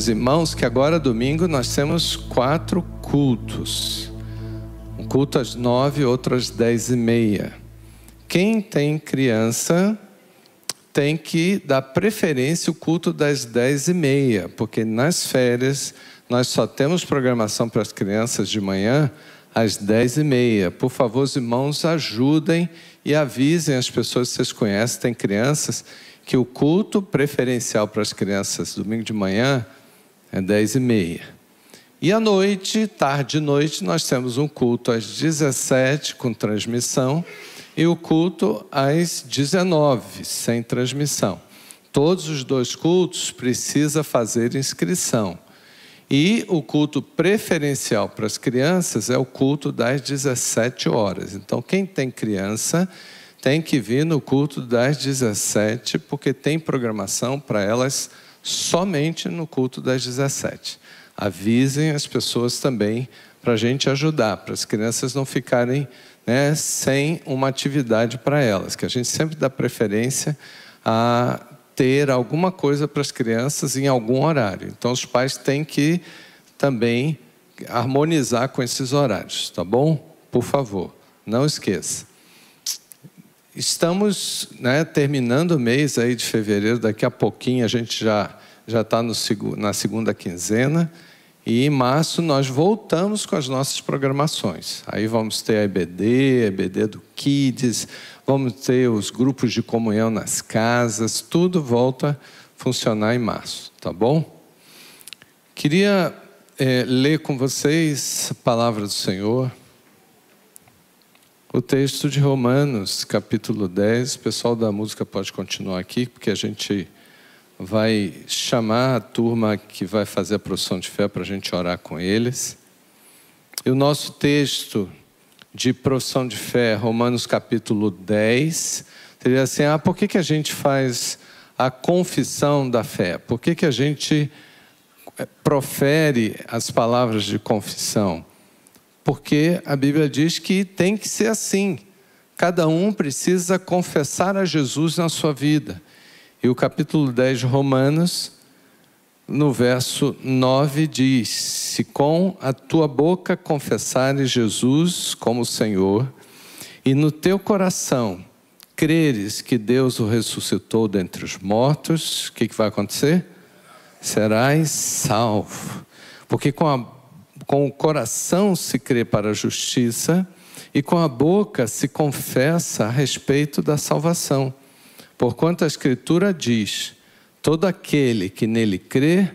os irmãos que agora domingo nós temos quatro cultos. Um culto às nove, outro às dez e meia. Quem tem criança tem que dar preferência o culto das dez e meia, porque nas férias nós só temos programação para as crianças de manhã às dez e meia. Por favor, os irmãos, ajudem e avisem as pessoas que vocês conhecem, tem crianças, que o culto preferencial para as crianças domingo de manhã é dez e meia. E à noite, tarde e noite, nós temos um culto às 17 com transmissão e o culto às 19 sem transmissão. Todos os dois cultos precisa fazer inscrição. E o culto preferencial para as crianças é o culto das 17 horas. Então, quem tem criança tem que vir no culto das 17, porque tem programação para elas somente no culto das 17. Avisem as pessoas também para a gente ajudar, para as crianças não ficarem né, sem uma atividade para elas, que a gente sempre dá preferência a ter alguma coisa para as crianças em algum horário. Então, os pais têm que também harmonizar com esses horários, tá bom? Por favor, não esqueça. Estamos né, terminando o mês aí de fevereiro, daqui a pouquinho a gente já já está na segunda quinzena. E em março nós voltamos com as nossas programações. Aí vamos ter a EBD, a EBD do Kids, vamos ter os grupos de comunhão nas casas, tudo volta a funcionar em março, tá bom? Queria é, ler com vocês a palavra do Senhor. O texto de Romanos, capítulo 10. O pessoal da música pode continuar aqui, porque a gente vai chamar a turma que vai fazer a profissão de fé para a gente orar com eles. E o nosso texto de profissão de fé, Romanos capítulo 10, seria assim: ah, por que, que a gente faz a confissão da fé? Por que, que a gente eh, profere as palavras de confissão? Porque a Bíblia diz que tem que ser assim. Cada um precisa confessar a Jesus na sua vida. E o capítulo 10 de Romanos, no verso 9, diz: Se com a tua boca confessares Jesus como Senhor, e no teu coração creres que Deus o ressuscitou dentre os mortos, o que, que vai acontecer? Serás salvo. Porque com a com o coração se crê para a justiça e com a boca se confessa a respeito da salvação. Porquanto a Escritura diz: todo aquele que nele crê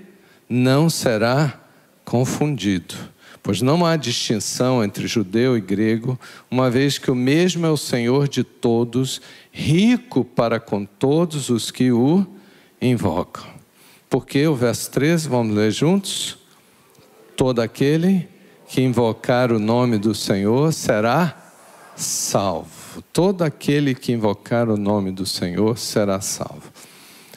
não será confundido. Pois não há distinção entre judeu e grego, uma vez que o mesmo é o Senhor de todos, rico para com todos os que o invocam. Porque o verso 13, vamos ler juntos? Todo aquele que invocar o nome do Senhor será salvo. Todo aquele que invocar o nome do Senhor será salvo.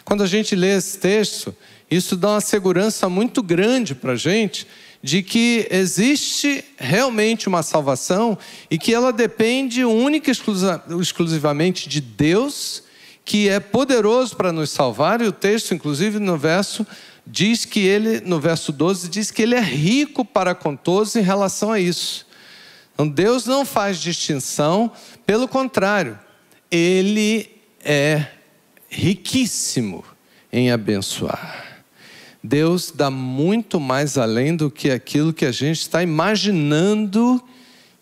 Quando a gente lê esse texto, isso dá uma segurança muito grande para a gente de que existe realmente uma salvação e que ela depende única e exclusivamente de Deus, que é poderoso para nos salvar, e o texto, inclusive no verso diz que ele, no verso 12, diz que ele é rico para com todos em relação a isso. Então Deus não faz distinção, pelo contrário, ele é riquíssimo em abençoar. Deus dá muito mais além do que aquilo que a gente está imaginando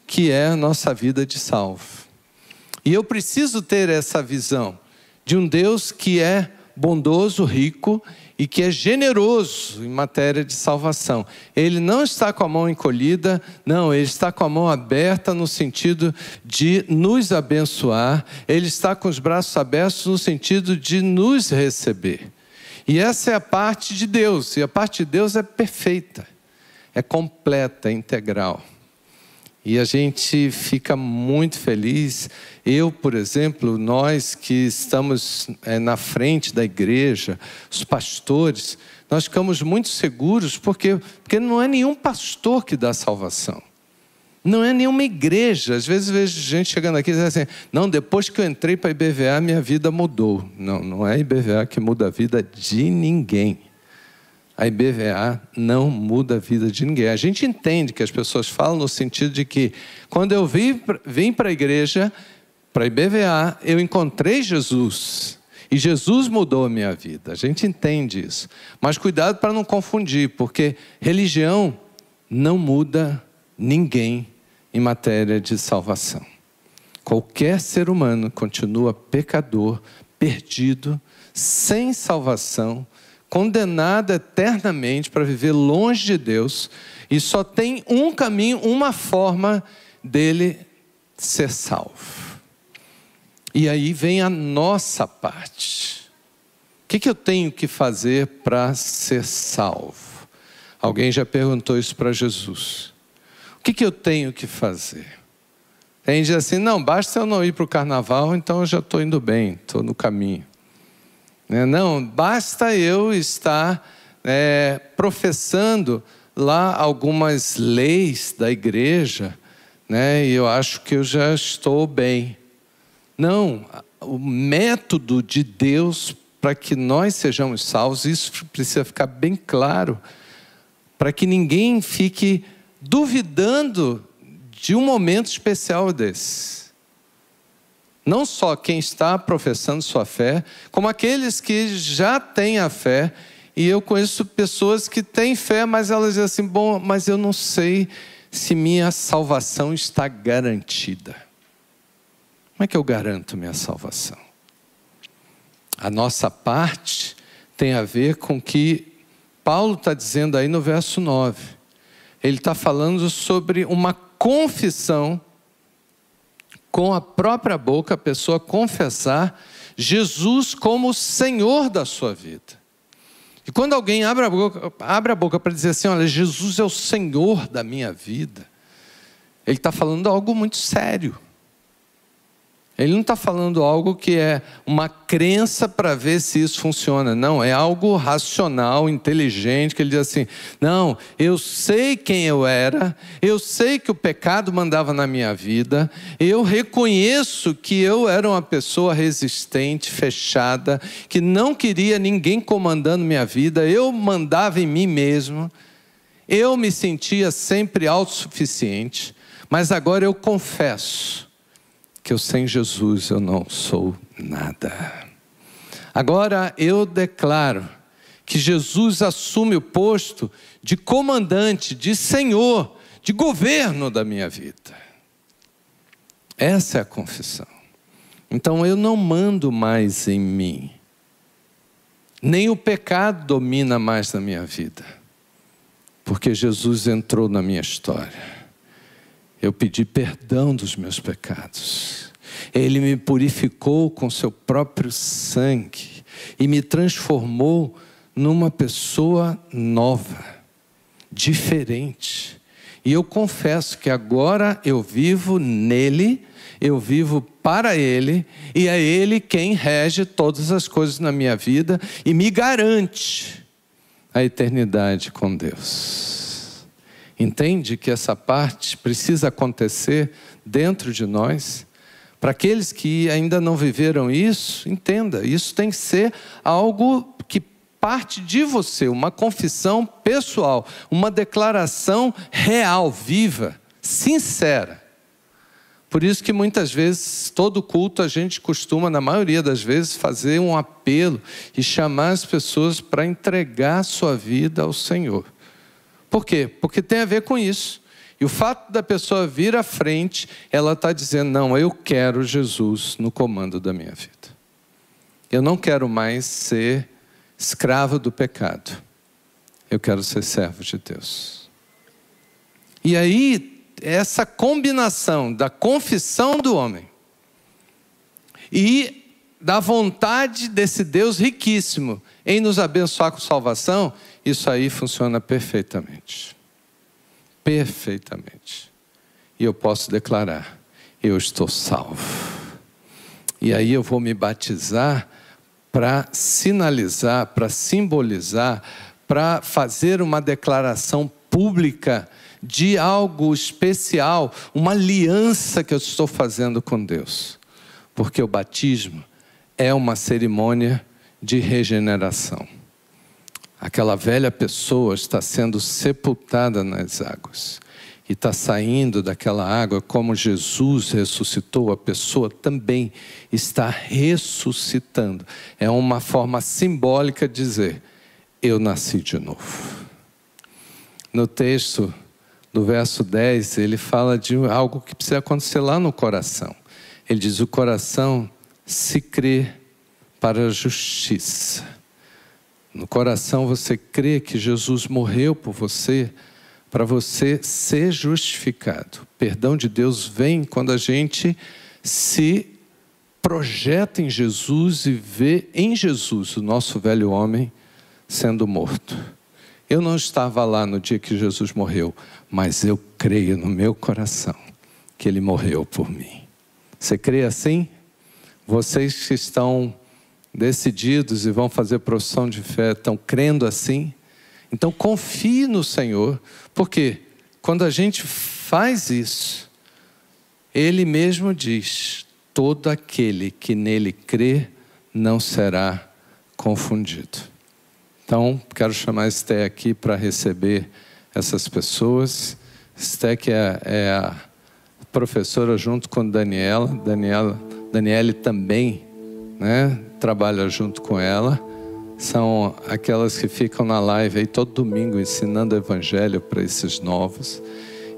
que é a nossa vida de salvo. E eu preciso ter essa visão de um Deus que é bondoso, rico e que é generoso em matéria de salvação. Ele não está com a mão encolhida, não, ele está com a mão aberta no sentido de nos abençoar, ele está com os braços abertos no sentido de nos receber. E essa é a parte de Deus, e a parte de Deus é perfeita, é completa, é integral. E a gente fica muito feliz. Eu, por exemplo, nós que estamos é, na frente da igreja, os pastores, nós ficamos muito seguros porque, porque não é nenhum pastor que dá salvação. Não é nenhuma igreja. Às vezes vejo gente chegando aqui e dizendo assim: não, depois que eu entrei para a IBVA, minha vida mudou. Não, não é a IBVA que muda a vida de ninguém. A IBVA não muda a vida de ninguém. A gente entende que as pessoas falam no sentido de que, quando eu vim, para a igreja, para a IBVA, eu encontrei Jesus. E Jesus mudou a minha vida. A gente entende isso. Mas cuidado para não confundir, porque religião não muda ninguém em matéria de salvação. Qualquer ser humano continua pecador, perdido, sem salvação, condenado eternamente para viver longe de Deus, e só tem um caminho, uma forma dele ser salvo. E aí vem a nossa parte. O que, que eu tenho que fazer para ser salvo? Alguém já perguntou isso para Jesus que, que eu tenho que fazer? Tem gente assim: não, basta eu não ir para o carnaval, então eu já estou indo bem, estou no caminho. Né? Não, basta eu estar é, professando lá algumas leis da igreja, né? e eu acho que eu já estou bem. Não, o método de Deus para que nós sejamos salvos, isso precisa ficar bem claro, para que ninguém fique duvidando de um momento especial desse. Não só quem está professando sua fé, como aqueles que já têm a fé. E eu conheço pessoas que têm fé, mas elas dizem assim: bom, mas eu não sei se minha salvação está garantida. Como é que eu garanto minha salvação? A nossa parte tem a ver com que Paulo está dizendo aí no verso 9 ele está falando sobre uma confissão com a própria boca, a pessoa confessar Jesus como Senhor da sua vida. E quando alguém abre a boca, abre a boca para dizer assim: olha, Jesus é o Senhor da minha vida, ele está falando algo muito sério. Ele não está falando algo que é uma crença para ver se isso funciona. Não, é algo racional, inteligente, que ele diz assim: não, eu sei quem eu era, eu sei que o pecado mandava na minha vida, eu reconheço que eu era uma pessoa resistente, fechada, que não queria ninguém comandando minha vida, eu mandava em mim mesmo, eu me sentia sempre autossuficiente, mas agora eu confesso que eu sem Jesus eu não sou nada. Agora eu declaro que Jesus assume o posto de comandante, de senhor, de governo da minha vida. Essa é a confissão. Então eu não mando mais em mim, nem o pecado domina mais na minha vida, porque Jesus entrou na minha história eu pedi perdão dos meus pecados. Ele me purificou com seu próprio sangue e me transformou numa pessoa nova, diferente. E eu confesso que agora eu vivo nele, eu vivo para ele, e é ele quem rege todas as coisas na minha vida e me garante a eternidade com Deus. Entende que essa parte precisa acontecer dentro de nós? Para aqueles que ainda não viveram isso, entenda, isso tem que ser algo que parte de você, uma confissão pessoal, uma declaração real, viva, sincera. Por isso que muitas vezes, todo culto, a gente costuma, na maioria das vezes, fazer um apelo e chamar as pessoas para entregar sua vida ao Senhor. Por quê? Porque tem a ver com isso. E o fato da pessoa vir à frente, ela está dizendo: não, eu quero Jesus no comando da minha vida. Eu não quero mais ser escravo do pecado. Eu quero ser servo de Deus. E aí, essa combinação da confissão do homem e da vontade desse Deus riquíssimo em nos abençoar com salvação, isso aí funciona perfeitamente. Perfeitamente. E eu posso declarar: eu estou salvo. E aí eu vou me batizar para sinalizar, para simbolizar, para fazer uma declaração pública de algo especial, uma aliança que eu estou fazendo com Deus. Porque o batismo é uma cerimônia de regeneração. Aquela velha pessoa está sendo sepultada nas águas e está saindo daquela água, como Jesus ressuscitou, a pessoa também está ressuscitando. É uma forma simbólica de dizer: Eu nasci de novo. No texto do verso 10, ele fala de algo que precisa acontecer lá no coração. Ele diz: O coração se crê para a justiça. No coração você crê que Jesus morreu por você para você ser justificado. O perdão de Deus vem quando a gente se projeta em Jesus e vê em Jesus o nosso velho homem sendo morto. Eu não estava lá no dia que Jesus morreu, mas eu creio no meu coração que ele morreu por mim. Você crê assim? Vocês que estão decididos e vão fazer profissão de fé, estão crendo assim? Então confie no Senhor, porque quando a gente faz isso, Ele mesmo diz: todo aquele que nele crê não será confundido. Então, quero chamar Esté aqui para receber essas pessoas. Esté que é, é, a professora junto com Daniela. Daniela, Daniele também né, trabalha junto com ela são aquelas que ficam na live aí todo domingo ensinando o evangelho para esses novos.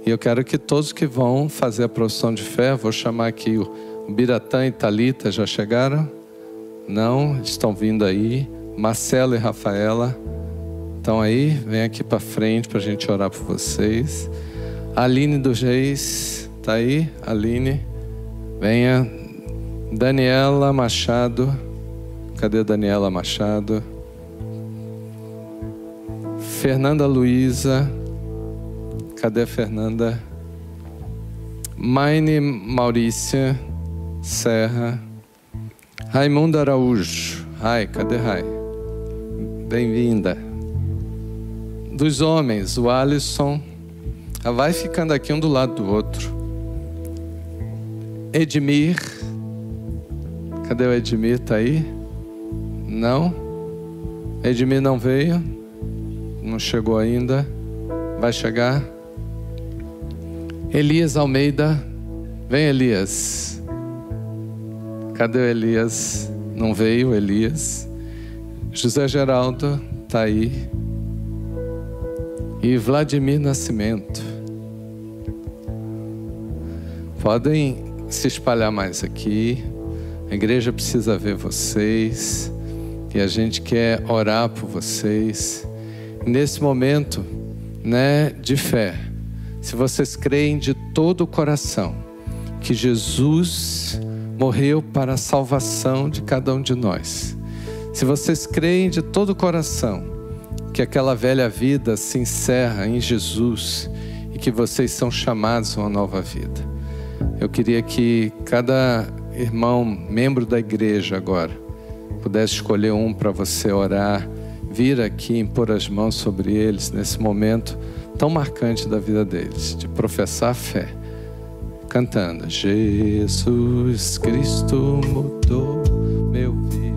E eu quero que todos que vão fazer a profissão de fé, vou chamar aqui o Biratã e Talita já chegaram? Não, estão vindo aí. Marcelo e Rafaela estão aí, vem aqui para frente para a gente orar por vocês. Aline dos Reis, tá aí? Aline, venha. Daniela Machado. Cadê Daniela Machado? Fernanda Luiza. Cadê a Fernanda? Maine Maurícia Serra. Raimundo Araújo. Rai, cadê Rai? Bem-vinda. Dos homens, o Alisson. Ah, vai ficando aqui um do lado do outro. Edmir. Cadê o Edmir? Tá aí? Não? Edmir não veio? Não chegou ainda? Vai chegar? Elias Almeida. Vem, Elias. Cadê o Elias? Não veio, Elias. José Geraldo está aí. E Vladimir Nascimento. Podem se espalhar mais aqui. A igreja precisa ver vocês e a gente quer orar por vocês. Nesse momento, né, de fé, se vocês creem de todo o coração que Jesus morreu para a salvação de cada um de nós. Se vocês creem de todo o coração que aquela velha vida se encerra em Jesus e que vocês são chamados a uma nova vida. Eu queria que cada irmão, membro da igreja agora, pudesse escolher um para você orar, vir aqui impor as mãos sobre eles nesse momento tão marcante da vida deles, de professar fé, cantando: Jesus Cristo mudou meu viver.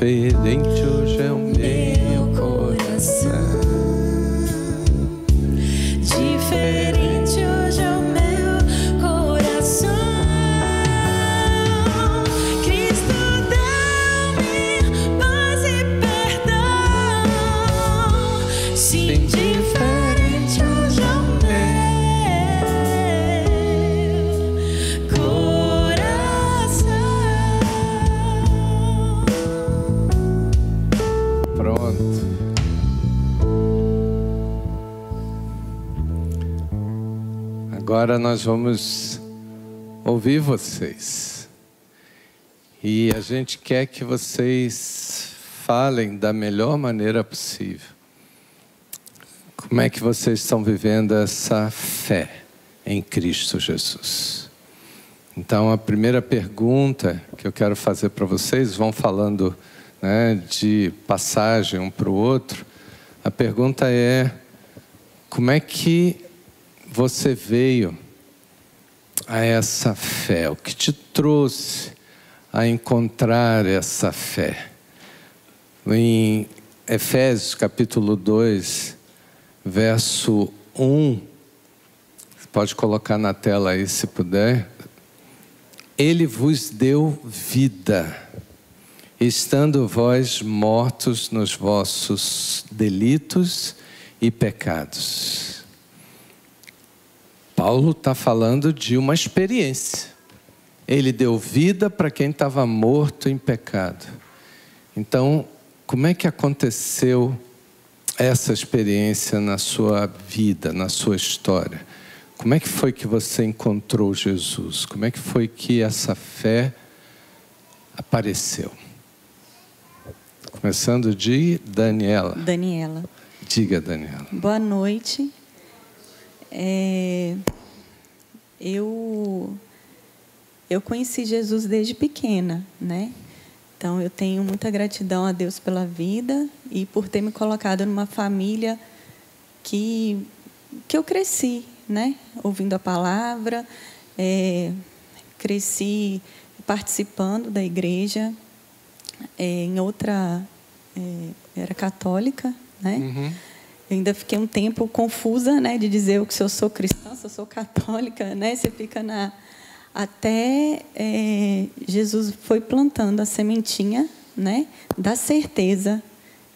Diferente Agora nós vamos ouvir vocês. E a gente quer que vocês falem da melhor maneira possível. Como é que vocês estão vivendo essa fé em Cristo Jesus? Então, a primeira pergunta que eu quero fazer para vocês, vão falando né, de passagem um para o outro. A pergunta é: como é que você veio a essa fé? O que te trouxe a encontrar essa fé? Em Efésios capítulo 2, verso 1, pode colocar na tela aí se puder. Ele vos deu vida, estando vós mortos nos vossos delitos e pecados. Paulo está falando de uma experiência. Ele deu vida para quem estava morto em pecado. Então, como é que aconteceu essa experiência na sua vida, na sua história? Como é que foi que você encontrou Jesus? Como é que foi que essa fé apareceu? Começando de Daniela. Daniela. Diga, Daniela. Boa noite. É, eu eu conheci Jesus desde pequena, né? Então eu tenho muita gratidão a Deus pela vida e por ter me colocado numa família que que eu cresci, né? Ouvindo a palavra, é, cresci participando da igreja é, em outra é, era católica, né? Uhum. Eu ainda fiquei um tempo confusa, né, de dizer se eu sou cristã, se eu sou católica, né? Você fica na até é, Jesus foi plantando a sementinha, né, da certeza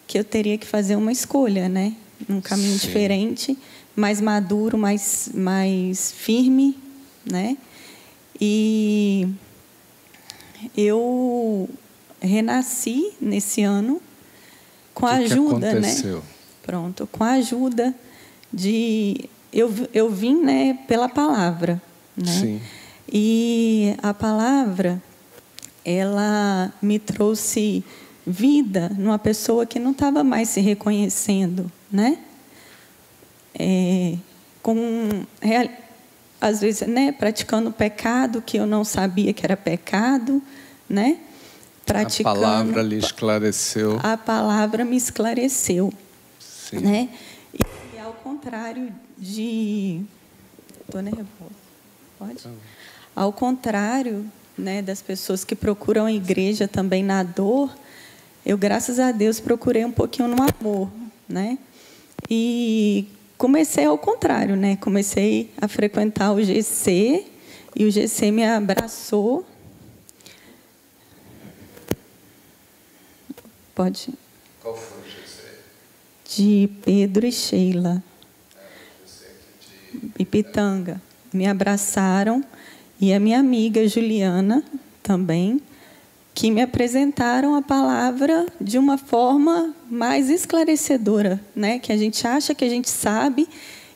que eu teria que fazer uma escolha, né, num caminho Sim. diferente, mais maduro, mais mais firme, né? E eu renasci nesse ano com a O que que ajuda, né? Pronto, com a ajuda de eu, eu vim, né, pela palavra, né? Sim. E a palavra ela me trouxe vida numa pessoa que não estava mais se reconhecendo, né? É, com às vezes, né, praticando pecado que eu não sabia que era pecado, né? A Praticando palavra lhe esclareceu. a palavra me esclareceu, Sim. né? E ao contrário de tô nervosa. Pode? Ao contrário, né, das pessoas que procuram a igreja também na dor, eu graças a Deus procurei um pouquinho no amor, né? E comecei ao contrário, né? Comecei a frequentar o GC e o GC me abraçou. Pode Qual foi? De Pedro e Sheila. Ipitanga. Me abraçaram e a minha amiga Juliana também, que me apresentaram a palavra de uma forma mais esclarecedora, né? Que a gente acha que a gente sabe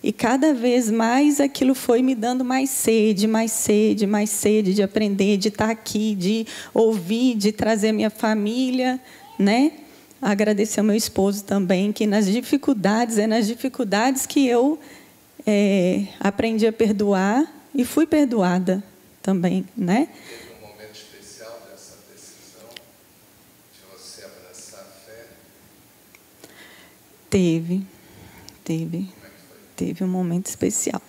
e cada vez mais aquilo foi me dando mais sede, mais sede, mais sede de aprender, de estar aqui, de ouvir, de trazer minha família, né? Agradecer ao meu esposo também, que nas dificuldades, é nas dificuldades que eu é, aprendi a perdoar e fui perdoada também, né? Teve um momento especial dessa decisão de você abraçar a fé? Teve, teve, teve um momento especial.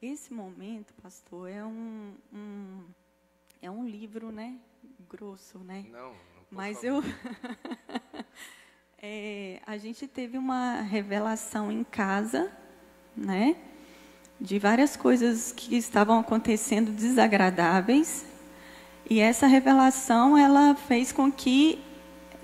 Esse momento, pastor, é um, um- é um livro, né? Grosso, né? Não Mas eu. É, a gente teve uma revelação em casa, né? De várias coisas que estavam acontecendo desagradáveis. E essa revelação, ela fez com que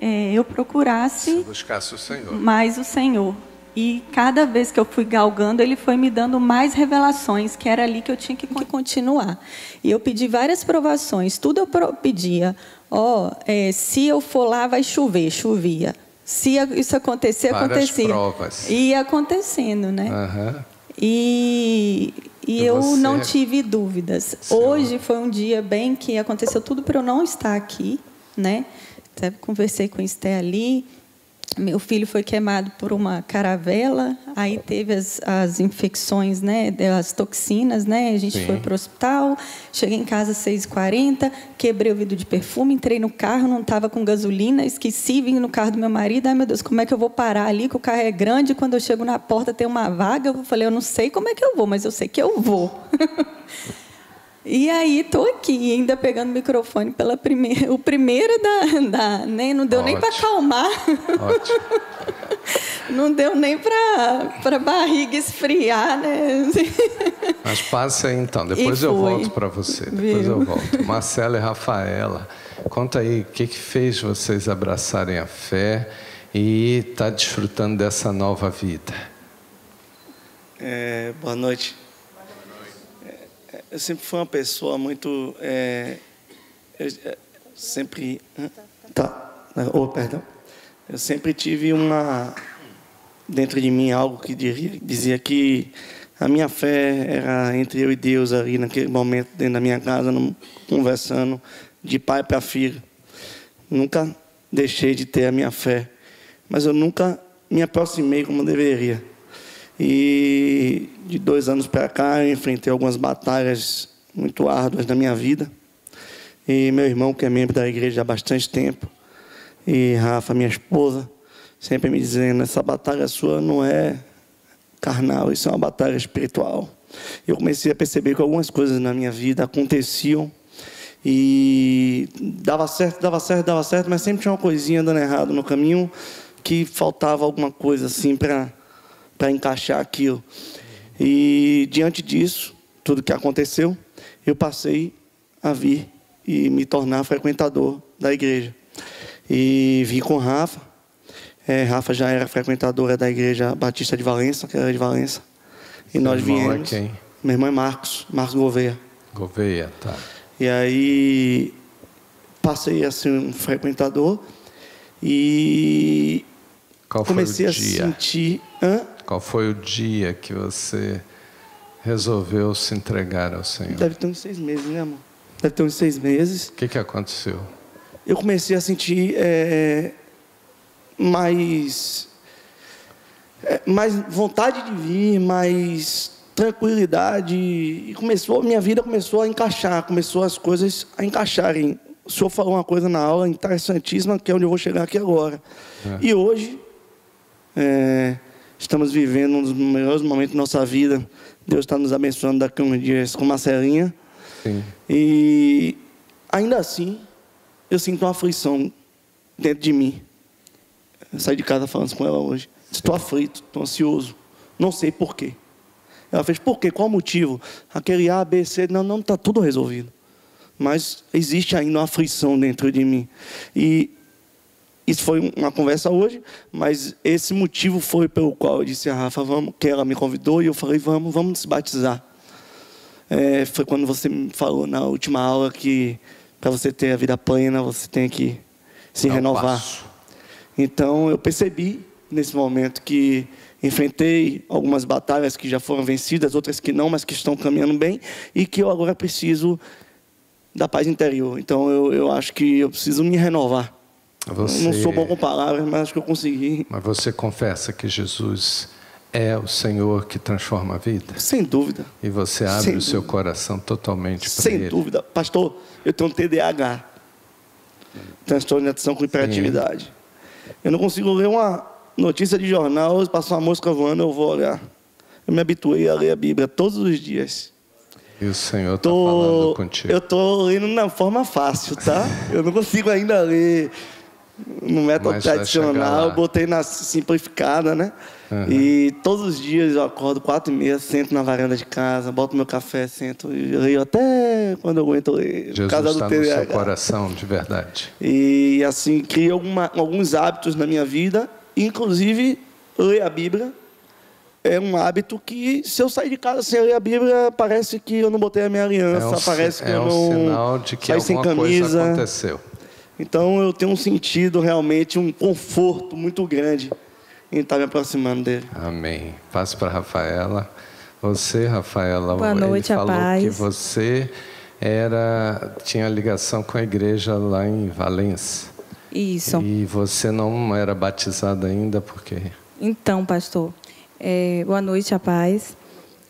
é, eu procurasse Buscasse o Senhor. mais o Senhor. E cada vez que eu fui galgando, ele foi me dando mais revelações, que era ali que eu tinha que con- continuar. E eu pedi várias provações, tudo eu pedia. Ó, é, se eu for lá, vai chover, chovia. Se isso acontecer, Várias acontecia. provas. Ia acontecendo, né? Aham. E, e E eu você- não tive dúvidas. Senhor. Hoje foi um dia bem que aconteceu tudo para eu não estar aqui, né? Até conversei com o Esté ali. Meu filho foi queimado por uma caravela, aí teve as, as infecções, né, as toxinas, né? A gente Sim. foi para o hospital, cheguei em casa às 6h40, quebrei o vidro de perfume, entrei no carro, não estava com gasolina, esqueci, vim no carro do meu marido, ai meu Deus, como é que eu vou parar ali, que o carro é grande, quando eu chego na porta tem uma vaga, eu falei, eu não sei como é que eu vou, mas eu sei que eu vou. E aí estou aqui, ainda pegando o microfone pela primeira, o primeiro da, da nem não deu nem para Ótimo. acalmar, Ótimo. não deu nem para para barriga esfriar, né? Mas passa aí então, depois E eu foi. volto para você. Depois Viu? eu volto. Marcela e Rafaela, conta aí o que, que fez vocês abraçarem a fé e estar desfrutando dessa nova vida. É, boa noite. Eu sempre fui uma pessoa muito. é, eu, é, sempre. Tá. Oh, perdão. Eu sempre tive uma. Dentro de mim, algo que diria- dizia que a minha fé era entre eu e Deus ali, naquele momento, dentro da minha casa, conversando de pai para filho. Nunca deixei de ter a minha fé, mas eu nunca me aproximei como deveria. E de dois anos para cá eu enfrentei algumas batalhas muito árduas na minha vida. E meu irmão, que é membro da igreja há bastante tempo, e Rafa, minha esposa, sempre me dizendo: essa batalha sua não é carnal, isso é uma batalha espiritual. Eu comecei a perceber que algumas coisas na minha vida aconteciam e dava certo, dava certo, dava certo, mas sempre tinha uma coisinha dando errado no caminho que faltava alguma coisa assim para para encaixar aquilo. E diante disso, tudo que aconteceu, eu passei a vir e me tornar frequentador da igreja. E vim com Rafa. É, Rafa já era frequentadora da igreja Batista de Valença, que era de Valença. E nós irmão é viemos. quem? Meu irmão é Marcos, Marcos Gouveia. Gouveia, tá. E aí passei a ser um frequentador e Qual comecei a dia? sentir. Hã? Qual foi o dia que você resolveu se entregar ao Senhor? Deve ter uns seis meses, né, amor? Deve ter uns seis meses. O que, que aconteceu? Eu comecei a sentir é, mais, é, mais vontade de vir, mais tranquilidade. E começou, minha vida começou a encaixar, começou as coisas a encaixarem. O senhor falou uma coisa na aula interessantíssima, que é onde eu vou chegar aqui agora. E hoje, é, estamos vivendo um dos melhores momentos da nossa vida. Deus está nos abençoando daqui a uns dias com Marcelinha. Sim. E ainda assim, eu sinto uma aflição dentro de mim. Eu saí de casa falando com ela hoje. Estou aflito, estou ansioso. Não sei por quê. Ela fez, por quê? Qual o motivo? Aquele A, B, C. Não, não, está tudo resolvido. Mas existe ainda uma aflição dentro de mim. E isso foi uma conversa hoje, mas esse motivo foi pelo qual eu disse a Rafa, vamos, que ela me convidou, e eu falei, vamos, vamos se batizar. É, foi quando você me falou na última aula que para você ter a vida plena, você tem que se um renovar. passo. Então eu percebi nesse momento que enfrentei algumas batalhas que já foram vencidas, outras que não, mas que estão caminhando bem, e que eu agora preciso da paz interior. Então eu, eu acho que eu preciso me renovar. Você, não sou bom com palavras, mas acho que eu consegui. Mas você confessa que Jesus é o Senhor que transforma a vida? Sem dúvida. E você abre Sem o seu dúvida. coração totalmente para Sem Ele? dúvida. Pastor, eu tenho um TDAH. Transtorno de atenção com hiperatividade. Eu não consigo ler uma notícia de jornal, passar uma mosca voando, eu vou olhar. Eu me habituei a ler a Bíblia todos os dias. E o Senhor está falando contigo. eu tô lendo na forma fácil, tá? Eu não consigo ainda ler no método tradicional, eu botei na simplificada, né? E todos os dias eu acordo quatro e meia, sento na varanda de casa, boto meu café, sento e leio até quando eu aguento ler. por causa Jesus do está no seu coração, de verdade. E assim, criei alguma- alguns hábitos na minha vida, inclusive ler a Bíblia. É um hábito que, se eu sair de casa sem ler a Bíblia, parece que eu não botei a minha aliança, É um, parece que é eu um não sinal de que sem alguma coisa camisa. aconteceu. Então eu tenho um sentido realmente, um conforto muito grande em estar me aproximando dele. Amém. Passo para a Rafaela. Você, Rafaela, Boa ele noite, a falou paz. que você era tinha ligação com a igreja lá em Valência. Isso. E você não era batizada ainda porque Então, pastor, é, boa noite, a paz.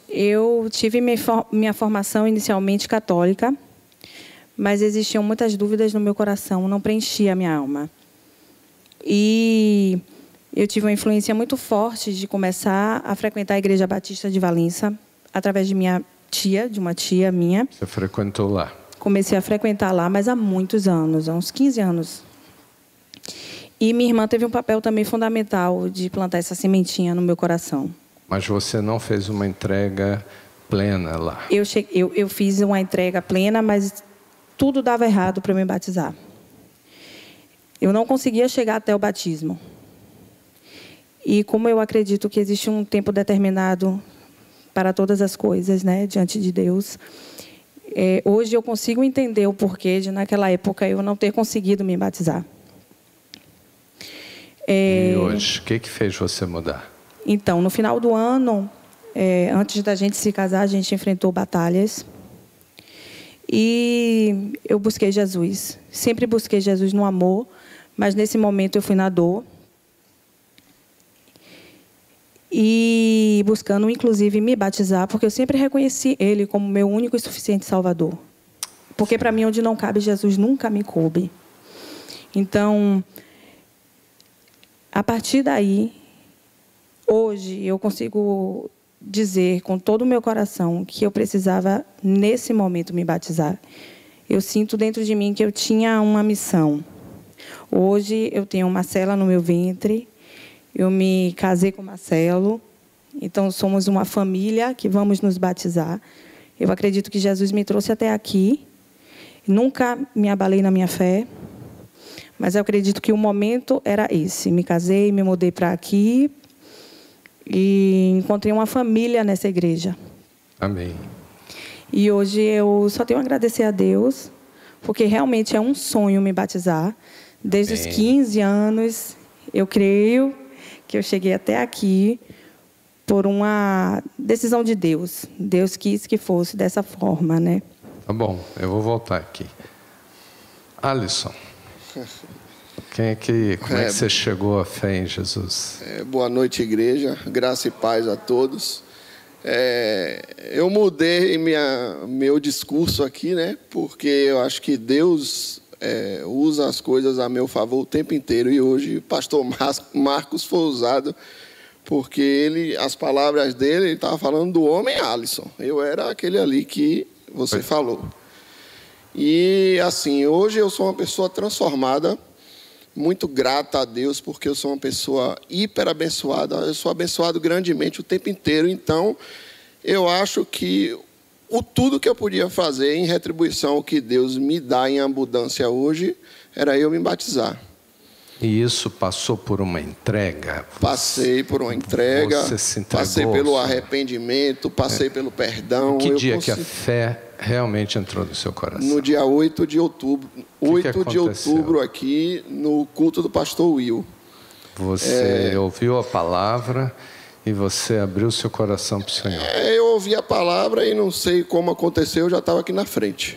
Eu tive minha formação inicialmente católica, mas existiam muitas dúvidas no meu coração, não preenchia a minha alma. E eu tive uma influência muito forte de começar a frequentar a Igreja Batista de Valença, através de minha tia, de uma tia minha. você frequentou lá. Comecei a frequentar lá, mas há muitos anos, há uns 15 anos. E minha irmã teve um papel também fundamental de plantar essa sementinha no meu coração. Mas você não fez uma entrega plena lá. Eu, che... eu, eu fiz uma entrega plena, mas tudo dava errado para me batizar. Eu não conseguia chegar até o batismo. E como eu acredito que existe um tempo determinado para todas as coisas, né, diante de Deus, é, hoje eu consigo entender o porquê de naquela época eu não ter conseguido me batizar. É, E hoje, o que que fez você mudar? Então, no final do ano, é, antes da gente se casar, a gente enfrentou batalhas. E eu busquei Jesus. Sempre busquei Jesus no amor, mas nesse momento eu fui na dor. E buscando, inclusive, me batizar, porque eu sempre reconheci Ele como meu único e suficiente Salvador. Porque para mim, onde não cabe Jesus, nunca me coube. Então, a partir daí, hoje eu consigo dizer com todo o meu coração que eu precisava nesse momento me batizar. Eu sinto dentro de mim que eu tinha uma missão. Hoje eu tenho uma cela no meu ventre. Eu me casei com Marcelo. Então somos uma família que vamos nos batizar. Eu acredito que Jesus me trouxe até aqui. Nunca me abalei na minha fé. Mas eu acredito que o momento era esse. Me casei, me mudei para aqui e encontrei uma família nessa igreja. Amém. E hoje eu só tenho a agradecer a Deus, porque realmente é um sonho me batizar. Desde os Amém. 15 anos, eu creio que eu cheguei até aqui por uma decisão de Deus. Deus quis que fosse dessa forma, né? Tá bom, eu vou voltar aqui. Alisson, quem é que, como é, É. que você chegou à fé em Jesus? É, boa noite, igreja. Graça e paz a todos. É, eu mudei minha, meu discurso aqui, né? Porque eu acho que Deus é, usa as coisas a meu favor o tempo inteiro. E hoje o pastor Marcos foi usado porque ele, as palavras dele, ele estava falando do homem Alisson. Eu era aquele ali que você falou. E assim, hoje eu sou uma pessoa transformada muito grata a Deus porque eu sou uma pessoa hiper abençoada. Eu sou abençoado grandemente o tempo inteiro. Então, eu acho que o tudo que eu podia fazer em retribuição ao que Deus me dá em abundância hoje era eu me batizar. E isso passou por uma entrega? Passei por uma entrega, Você se entregou, passei pelo arrependimento, passei pelo perdão. Que dia que a fé realmente entrou no seu coração? No dia 8 de outubro. que 8 de outubro aqui no culto do pastor Will. Você É. ouviu a palavra e você abriu seu coração para o Senhor. É, Eu ouvi a palavra e não sei como aconteceu, eu já estava aqui na frente.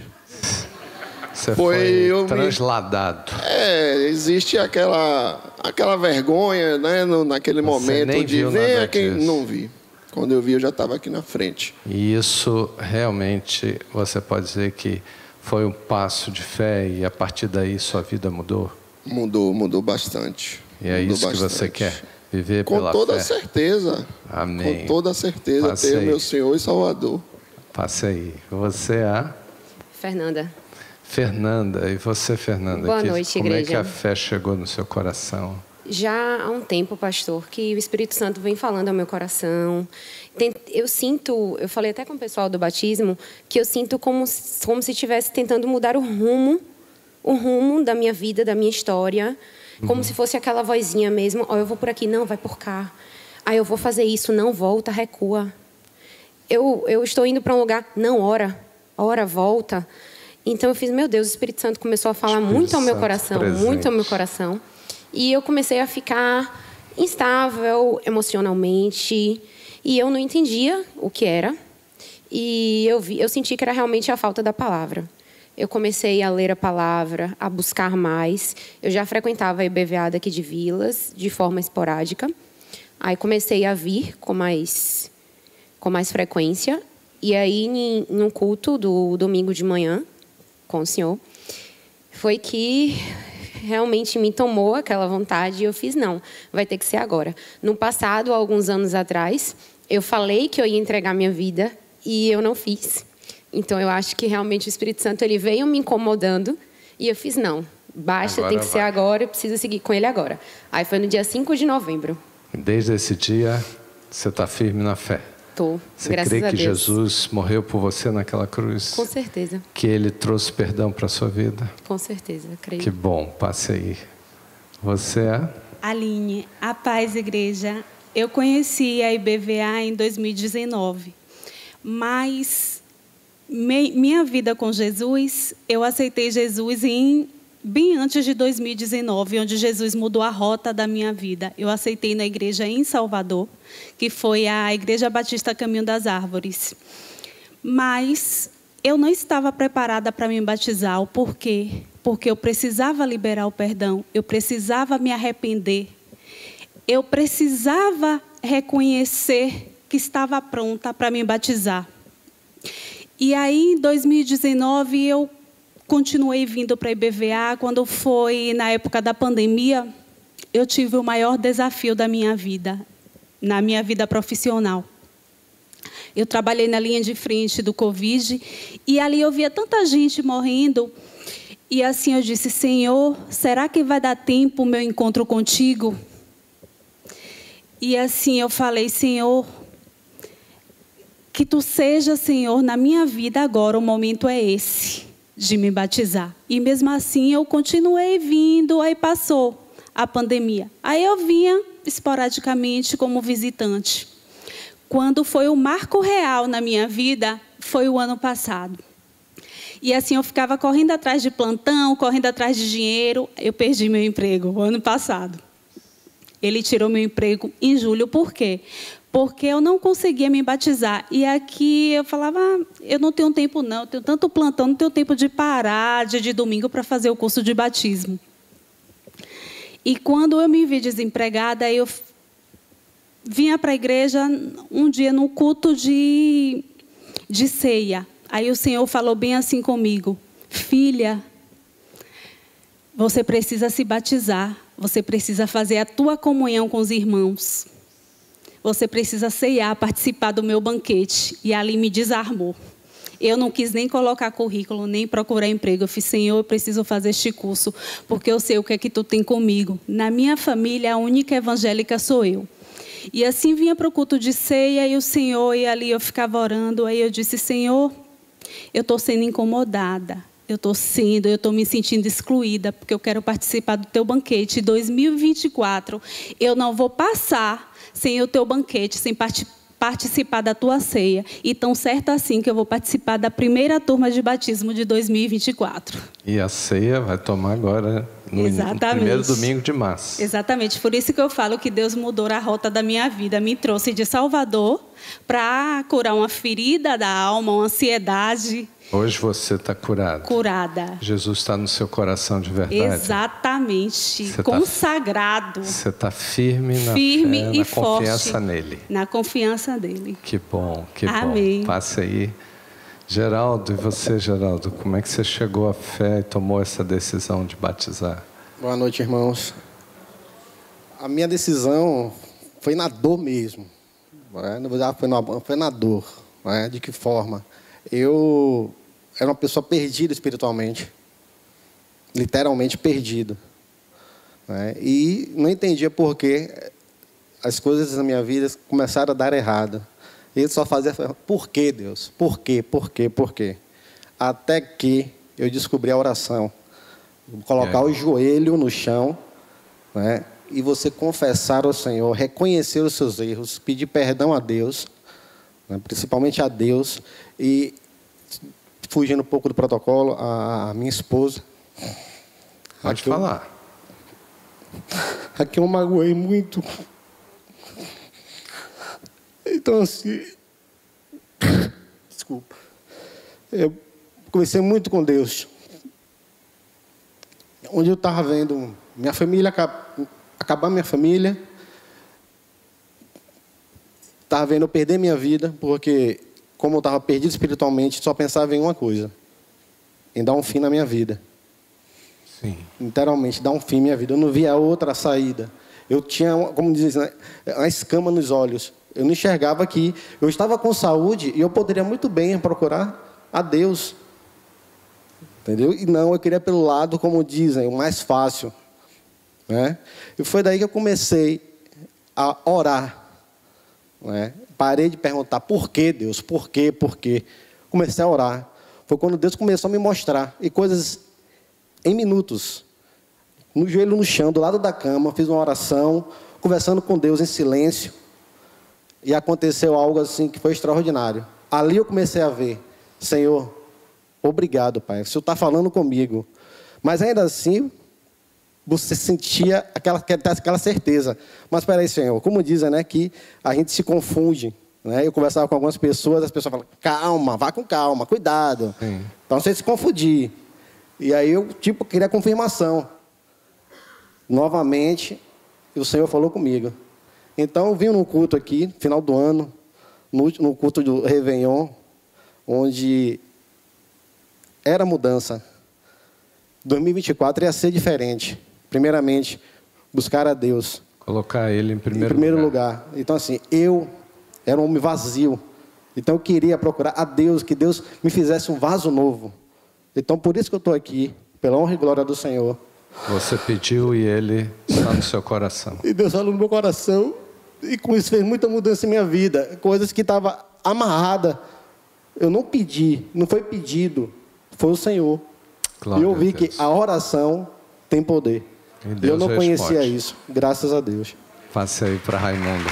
Você Foi, foi, eu me- transladado. É, existe aquela, aquela vergonha, né, no- naquele Você momento nem de nada quem disso. não vi. Quando eu vi, eu já estava aqui na frente. E isso realmente você pode dizer que foi um passo de fé e a partir daí sua vida mudou. Mudou, mudou bastante. E é Mudou isso que você bastante. quer viver Com pela toda fé. certeza. Amém. Com toda certeza, Passe ter meu Senhor e Salvador. Passe aí. Você é a Fernanda. Fernanda, e você, Fernanda? Boa que- noite, como é que igreja. a fé chegou no seu coração? Já há um tempo, pastor, que o Espírito Santo vem falando ao meu coração. Eu sinto, eu falei até com o pessoal do batismo, que eu sinto como, se- como se estivesse tentando mudar o rumo, o rumo da minha vida, da minha história. Como se fosse aquela vozinha mesmo, ó, eu vou por aqui, não, vai por cá. Ah, eu vou fazer isso, não, volta, recua. Eu, eu estou indo para um lugar, não, ora, ora, volta. Então eu fiz, meu Deus, o Espírito Santo começou a falar Espírito muito ao meu Santo coração, presente. muito ao meu coração. E eu comecei a ficar instável emocionalmente. E eu não entendia o que era. E eu, vi, eu senti que era realmente a falta da palavra. Eu comecei a ler a palavra, a buscar mais. Eu já frequentava a IBVA daqui de Vilas, de forma esporádica. Aí comecei a vir com mais, com mais frequência. E aí, em, em um culto do domingo de manhã, com o senhor, foi que realmente me tomou aquela vontade e eu fiz não, vai ter que ser agora. No passado, alguns anos atrás, eu falei que eu ia entregar minha vida e eu não fiz. Então eu acho que realmente o Espírito Santo ele veio me incomodando e eu fiz não. Basta, Agora tem que ser vai. agora, eu preciso seguir com ele agora. Aí foi no dia 5 de novembro. Desde esse dia, você está firme na fé. Tô, Você graças crê a que Deus. Jesus morreu por você naquela cruz? Com certeza, Que ele trouxe perdão para sua vida? com certeza, creio. Que bom, passe aí. Você é? Aline, a paz igreja. Eu conheci a IBVA em 2019, mas me- minha vida com Jesus, eu aceitei Jesus em bem antes de 2019, onde Jesus mudou a rota da minha vida. Eu aceitei na igreja em Salvador, que foi a Igreja Batista Caminho das Árvores. Mas eu não estava preparada para me batizar. O porquê? Porque eu precisava liberar o perdão, eu precisava me arrepender, eu precisava reconhecer que estava pronta para me batizar. E aí, em 2019, eu continuei vindo para a IBVA. Quando foi na época da pandemia, eu tive o maior desafio da minha vida, na minha vida profissional. Eu trabalhei na linha de frente do Covid e ali eu via tanta gente morrendo. E assim eu disse: Senhor, será que vai dar tempo o meu encontro contigo? E assim eu falei: Senhor, que tu seja, Senhor, na minha vida agora, o momento é esse de me batizar. E mesmo assim eu continuei vindo, aí passou a pandemia. Aí eu vinha esporadicamente como visitante. Quando foi o marco real na minha vida, foi o ano passado. E assim eu ficava correndo atrás de plantão, correndo atrás de dinheiro. Eu perdi meu emprego o ano passado. Ele tirou meu emprego em julho, por quê? Porque eu não conseguia me batizar. E aqui eu falava, ah, eu não tenho tempo não, eu tenho tanto plantão, não tenho tempo de parar dia de domingo para fazer o curso de batismo. E quando eu me vi desempregada, eu vinha para a igreja um dia no culto de, de ceia. Aí o Senhor falou bem assim comigo: Filha, você precisa se batizar, você precisa fazer a tua comunhão com os irmãos. Você precisa ceiar, participar do meu banquete. E ali me desarmou. Eu não quis nem colocar currículo, nem procurar emprego. Eu fiz, Senhor, eu preciso fazer este curso, porque eu sei o que é que tu tem comigo. Na minha família, a única evangélica sou eu. E assim vinha para o culto de ceia e o Senhor, e ali eu ficava orando. Aí eu disse, Senhor, eu estou sendo incomodada. Eu estou sendo, eu estou me sentindo excluída, porque eu quero participar do teu banquete. Em 2024, eu não vou passar sem o teu banquete, sem parti- participar da tua ceia. E tão certo assim que eu vou participar da primeira turma de batismo de 2024. E a ceia vai tomar agora no, no Exatamente. primeiro domingo de março. Exatamente, por isso que eu falo que Deus mudou a rota da minha vida, me trouxe de Salvador para curar uma ferida da alma, uma ansiedade Hoje você está curado. curada. Jesus está no seu coração de verdade. Exatamente, Você tá- consagrado Você está firme na Firme fé, e na forte. confiança nele. na confiança dele. Que bom, que Amém. bom. Passe aí. Geraldo, e você, Geraldo, como é que você chegou à fé e tomou essa decisão de batizar? Boa noite, irmãos. A minha decisão foi na dor mesmo. não é? Vou dizer, ah, foi na, foi na dor. não é? De que forma? Eu era uma pessoa perdida espiritualmente. literalmente perdido. Né? E não entendia por que as coisas na minha vida começaram a dar errado. Ele só fazia, por que Deus? Por quê? Por quê? Por quê? Até que eu descobri a oração. Colocar É. o joelho no chão, né? e você confessar ao Senhor, reconhecer os seus erros, pedir perdão a Deus, né? principalmente a Deus, e fugindo um pouco do protocolo, a a minha esposa. Pode Aqui eu- falar. Aqui eu magoei muito. Então, assim. Desculpa. Eu conversei muito com Deus. Onde eu estava vendo minha família, aca- acabar minha família. Estava vendo eu perder minha vida, porque, como eu estava perdido espiritualmente, só pensava em uma coisa: em dar um fim na minha vida Sim. literalmente dar um fim à minha vida. Eu não via outra saída. Eu tinha, como diz, né, uma escama nos olhos. Eu não enxergava que eu estava com saúde e eu poderia muito bem procurar a Deus. Entendeu? E não, eu queria pelo lado, como dizem, o mais fácil. Né? E foi daí que eu comecei a orar. Né? Parei de perguntar por que Deus, por quê, por quê. Comecei a orar. Foi quando Deus começou a me mostrar. E coisas em minutos. No joelho no chão, do lado da cama, fiz uma oração, conversando com Deus em silêncio. E aconteceu algo assim que foi extraordinário. Ali eu comecei a ver, Senhor, obrigado, Pai. O Senhor está falando comigo. Mas ainda assim, você sentia aquela, aquela certeza. Mas espera aí, Senhor, como dizem, né, que a gente se confunde. Né? Eu conversava com algumas pessoas, as pessoas falam, calma, vá com calma, cuidado. Sim. Para você se confundir. E aí eu, tipo, queria confirmação. Novamente, o Senhor falou comigo. Então, eu vim num culto aqui, final do ano, no, no culto do Réveillon, onde era mudança. 2024 ia ser diferente. Primeiramente, buscar a Deus Colocar ele em primeiro, em primeiro lugar. Então, assim, eu era um homem vazio. Então, eu queria procurar a Deus, que Deus me fizesse um vaso novo. Então, por isso que eu estou aqui, pela honra e glória do Senhor. Você pediu e ele está no seu coração. E Deus falou no meu coração, e com isso fez muita mudança em minha vida. Coisas que estavam amarradas. Eu não pedi, não foi pedido, foi o Senhor. Glória e eu vi que a oração tem poder. E eu não responde. conhecia isso, graças a Deus. Passe aí para Raimundo.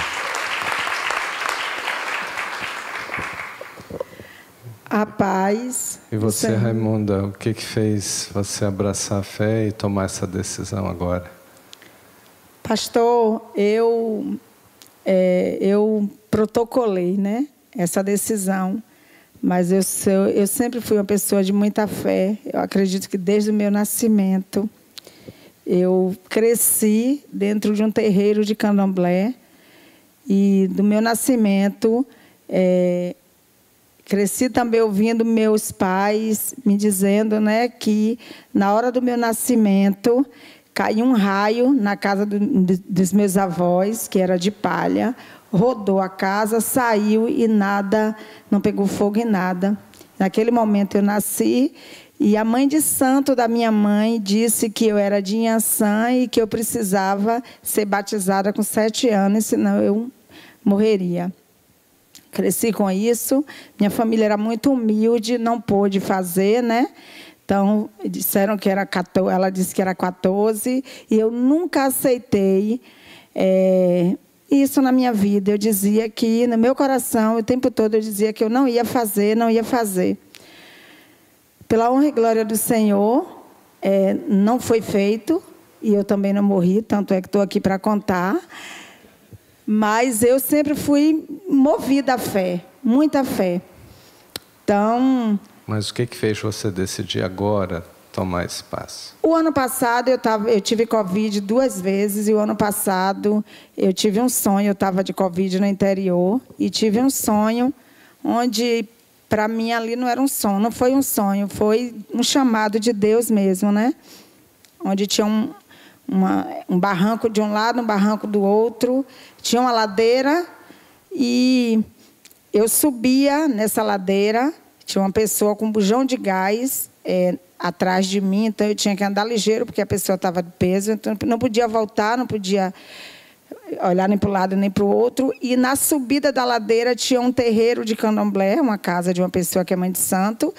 A paz. E você. Raimunda, o que, que fez você abraçar a fé e tomar essa decisão agora? Pastor, eu, é, eu protocolei né, essa decisão, mas eu, sou, eu sempre fui uma pessoa de muita fé. Eu acredito que desde o meu nascimento eu cresci dentro de um terreiro de candomblé e do meu nascimento é, cresci também ouvindo meus pais me dizendo né, que na hora do meu nascimento caiu um raio na casa do- dos meus avós, que era de palha, rodou a casa, saiu e nada, não pegou fogo em nada. Naquele momento eu nasci e a mãe de santo da minha mãe disse que eu era de Inhaçã e que eu precisava ser batizada com sete anos, senão eu morreria. Cresci com isso. Minha família era muito humilde, não pôde fazer, né? Então, disseram que era 14, ela disse que era 14, e eu nunca aceitei é, isso na minha vida. Eu dizia que, no meu coração, o tempo todo, eu dizia que eu não ia fazer, não ia fazer. Pela honra e glória do Senhor, é, não foi feito, e eu também não morri, tanto é que estou aqui para contar. Mas eu sempre fui movida à fé, muita fé. Então, Mas o que, que fez você decidir agora tomar esse passo? o ano passado eu, tava, eu tive Covid duas vezes, e o ano passado eu tive um sonho, eu estava de Covid no interior, e tive um sonho onde, para mim, ali não era um sonho, não foi um sonho, foi um chamado de Deus mesmo, né? Onde tinha um, uma- um barranco de um lado, um barranco do outro, tinha uma ladeira, e eu subia nessa ladeira, tinha uma pessoa com um bujão de gás é, atrás de mim, então eu tinha que andar ligeiro, porque a pessoa estava de peso, então não podia voltar, não podia olhar nem para o lado nem para o outro. E na subida da ladeira tinha um terreiro de candomblé, uma casa de uma pessoa que é mãe de santo.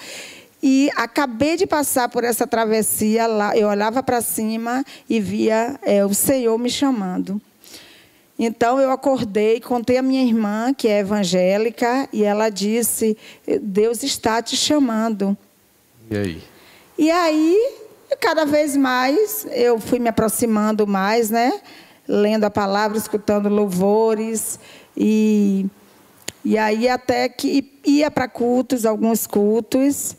E acabei de passar por essa travessia lá, eu olhava para cima e via é, o Senhor me chamando. Então eu acordei, contei a minha irmã, que é evangélica, e ela disse: Deus está te chamando. E aí? E aí, cada vez mais, eu fui me aproximando mais, né? Lendo a palavra, escutando louvores. E, e aí, até que ia para cultos, alguns cultos.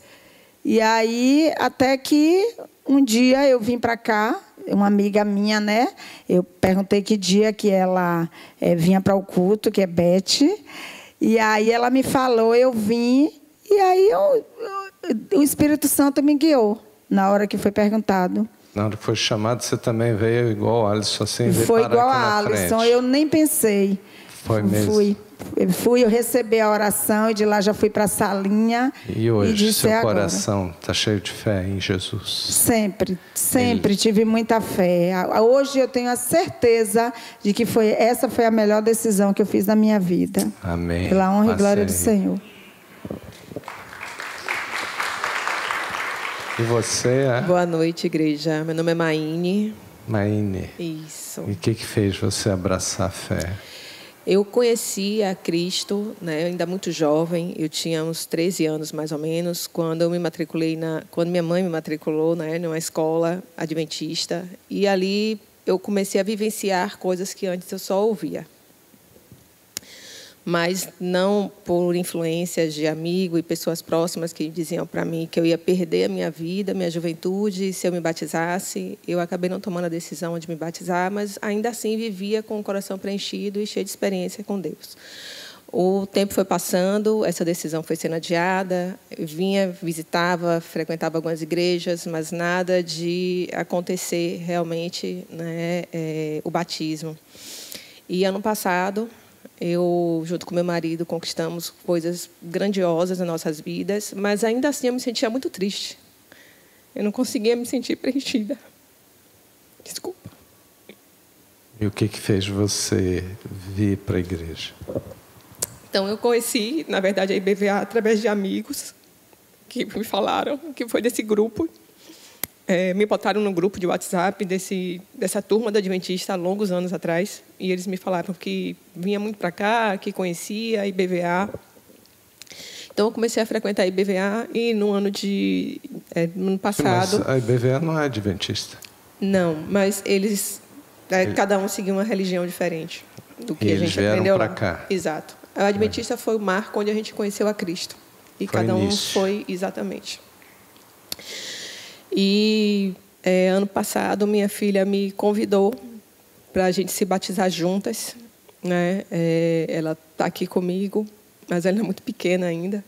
E aí, até que um dia eu vim para cá, uma amiga minha, né? Eu perguntei que dia que ela é, vinha para o culto, que é Beth. E aí ela me falou, eu vim. E aí eu, eu o Espírito Santo me guiou na hora que foi perguntado. Na hora que foi chamado, você também veio igual a Alisson, assim, Foi igual a Alisson, frente. eu nem pensei. Foi mesmo? Fui. Eu fui, eu recebi a oração e de lá já fui para a salinha. E hoje, e disse, seu "É agora." coração está cheio de fé em Jesus. Sempre, sempre tive muita fé. Hoje eu tenho a certeza de que foi essa foi a melhor decisão que eu fiz na minha vida. Amém. Pela honra e glória do. Senhor. E você é Boa noite, igreja. Meu nome é Maine. Maine. Isso. E o que, que fez você abraçar a fé? Eu conheci a Cristo, né, ainda muito jovem, eu tinha uns 13 anos mais ou menos, quando eu me matriculei na, quando minha mãe me matriculou, né, numa escola adventista, e ali eu comecei a vivenciar coisas que antes eu só ouvia. Mas não por influências de amigo e pessoas próximas que diziam para mim que eu ia perder a minha vida, minha juventude, se eu me batizasse. Eu acabei não tomando a decisão de me batizar, mas ainda assim vivia com o coração preenchido e cheio de experiência com Deus. O tempo foi passando, essa decisão foi sendo adiada. Eu vinha, visitava, frequentava algumas igrejas, mas nada de acontecer realmente né, é, o batismo. E ano passado, eu, junto com meu marido, conquistamos coisas grandiosas nas nossas vidas, mas ainda assim eu me sentia muito triste. Eu não conseguia me sentir preenchida. Desculpa. E o que, que fez você vir para a igreja? Então, eu conheci, na verdade, a IBVA através de amigos que me falaram que foi desse grupo. É, me botaram no grupo de WhatsApp desse, dessa turma da Adventista há longos anos atrás. E eles me falaram que vinha muito para cá, que conhecia a IBVA. Então, eu comecei a frequentar a IBVA e no ano, de, é, no ano passado... Mas a IBVA não é adventista. Não, mas eles... é, cada um seguia uma religião diferente do que E a eles gente vieram aprendeu lá. cá. Exato. A Adventista foi o marco onde a gente conheceu a Cristo. E Foi cada um nisso. foi exatamente. E é, ano passado minha filha me convidou para a gente se batizar juntas. Né? É, ela está aqui comigo, mas ela é muito pequena ainda.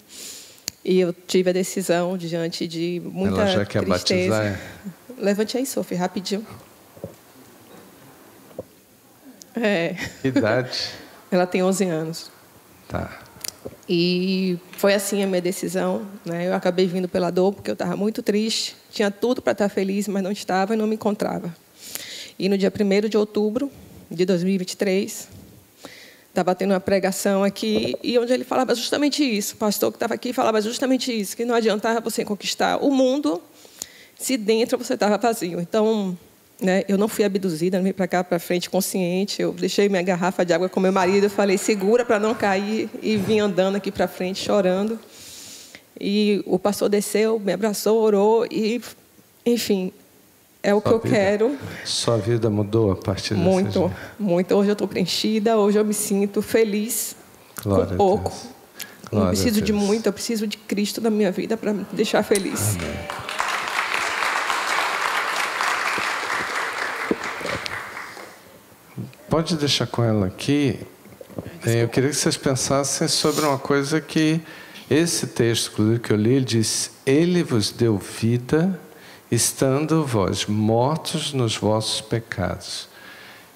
E eu tive a decisão diante de muita Ela já quer tristeza. batizar? é? Levante aí, Sophie, rapidinho. É. Que idade? Ela tem 11 anos. Tá. E foi assim a minha decisão. Né? Eu acabei vindo pela dor, porque eu estava muito triste. Tinha tudo para estar feliz, mas não estava e não me encontrava. E no dia 1 de outubro de 2023, estava tendo uma pregação aqui, e onde ele falava justamente isso. O pastor que estava aqui falava justamente isso, que não adiantava você conquistar o mundo se dentro você estava vazio. Então, né, eu não fui abduzida, não vim para cá para frente consciente. Eu deixei minha garrafa de água com meu marido, eu falei segura para não cair e vim andando aqui para frente chorando. E o pastor desceu, me abraçou, orou e, enfim, é o que Sua eu vida- quero. Sua vida mudou a partir desse Muito, dia? muito. Hoje eu estou preenchida, hoje eu me sinto feliz Glória com pouco. Não preciso de muito, eu preciso de Cristo na minha vida para me deixar feliz. Pode deixar com ela aqui. Eu queria que vocês pensassem sobre uma coisa que esse texto que eu li, ele diz: Ele vos deu vida, estando vós mortos nos vossos pecados.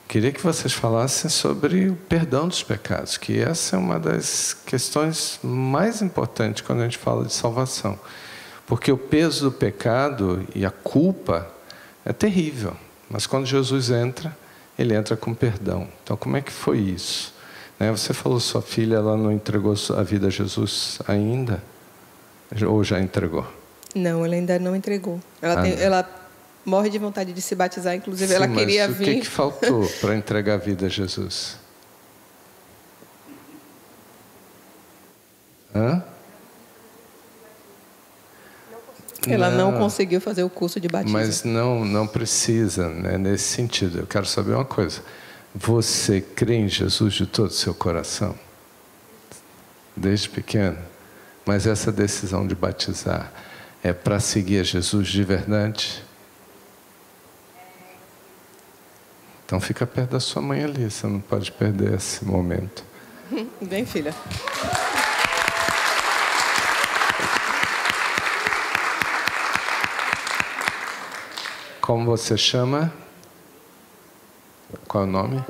Queria que vocês falassem sobre o perdão dos pecados, que essa é uma das questões mais importantes quando a gente fala de salvação. Porque o peso do pecado e a culpa é terrível. Mas quando Jesus entra, ele entra com perdão. Então, como é que foi isso? Né? Você falou sua filha, ela não entregou a vida a Jesus ainda? Ou já entregou? Não, ela ainda não entregou. Ela, Ah, tem- não. ela morre de vontade de se batizar, inclusive Sim, ela mas queria o vir. que, que faltou para entregar a vida a Jesus? Hã? Ela não conseguiu fazer o curso de batismo. Mas não, não precisa, né, nesse sentido. Eu quero saber uma coisa. Você crê em Jesus de todo o seu coração? Desde pequeno? Mas essa decisão de batizar é para seguir a Jesus de verdade? Então fica perto da sua mãe ali, você não pode perder esse momento. Bem, filha. Como você chama? Qual é o nome?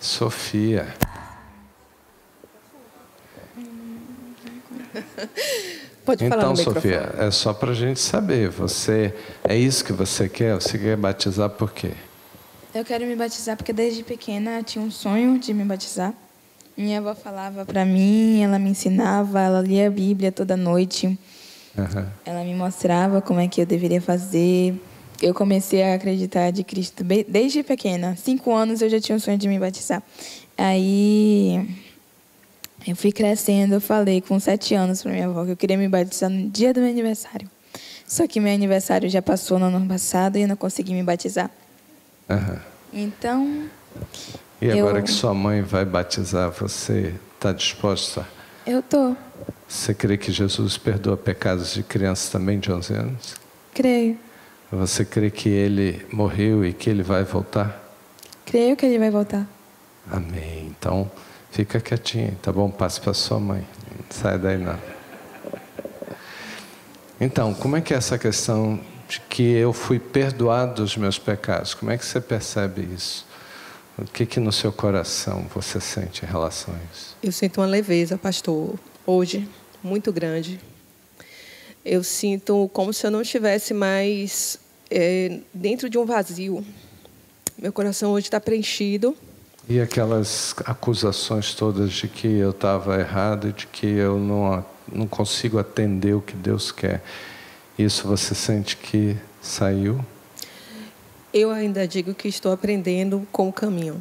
Sofia. Pode falar então, Sofia, microfone. é só para a gente saber. Você é isso que você quer? Você quer batizar por quê? Eu quero me batizar porque desde pequena eu tinha um sonho de me batizar. Minha avó falava para mim, ela me ensinava, ela lia a Bíblia toda noite. Aham. Ela me mostrava como é que eu deveria fazer. Eu comecei a acreditar de Cristo desde pequena. Cinco anos eu já tinha o sonho de me batizar. Aí eu fui crescendo, eu falei com sete anos para minha avó que eu queria me batizar no dia do meu aniversário. Só que meu aniversário já passou no ano passado e eu não consegui me batizar. Aham. Então, E agora Eu- que sua mãe vai batizar, você está disposta? eu tô, Você crê que Jesus perdoa pecados de crianças também de 11 anos? creio. Você crê que ele morreu e que ele vai voltar? Creio que ele vai voltar. Amém. Então, fica quietinho, tá bom? Passe para sua mãe. Não sai daí não. Então, como é que é essa questão de que eu fui perdoado dos meus pecados? Como é que você percebe isso? O que que no seu coração você sente em relação a isso? Eu sinto uma leveza, pastor, hoje, muito grande. Eu sinto como se eu não estivesse mais eh, dentro de um vazio. Meu coração hoje está preenchido. E aquelas acusações todas de que eu estava errado e de que eu não, não consigo atender o que Deus quer. Isso você sente que saiu? Eu ainda digo que estou aprendendo com o caminho,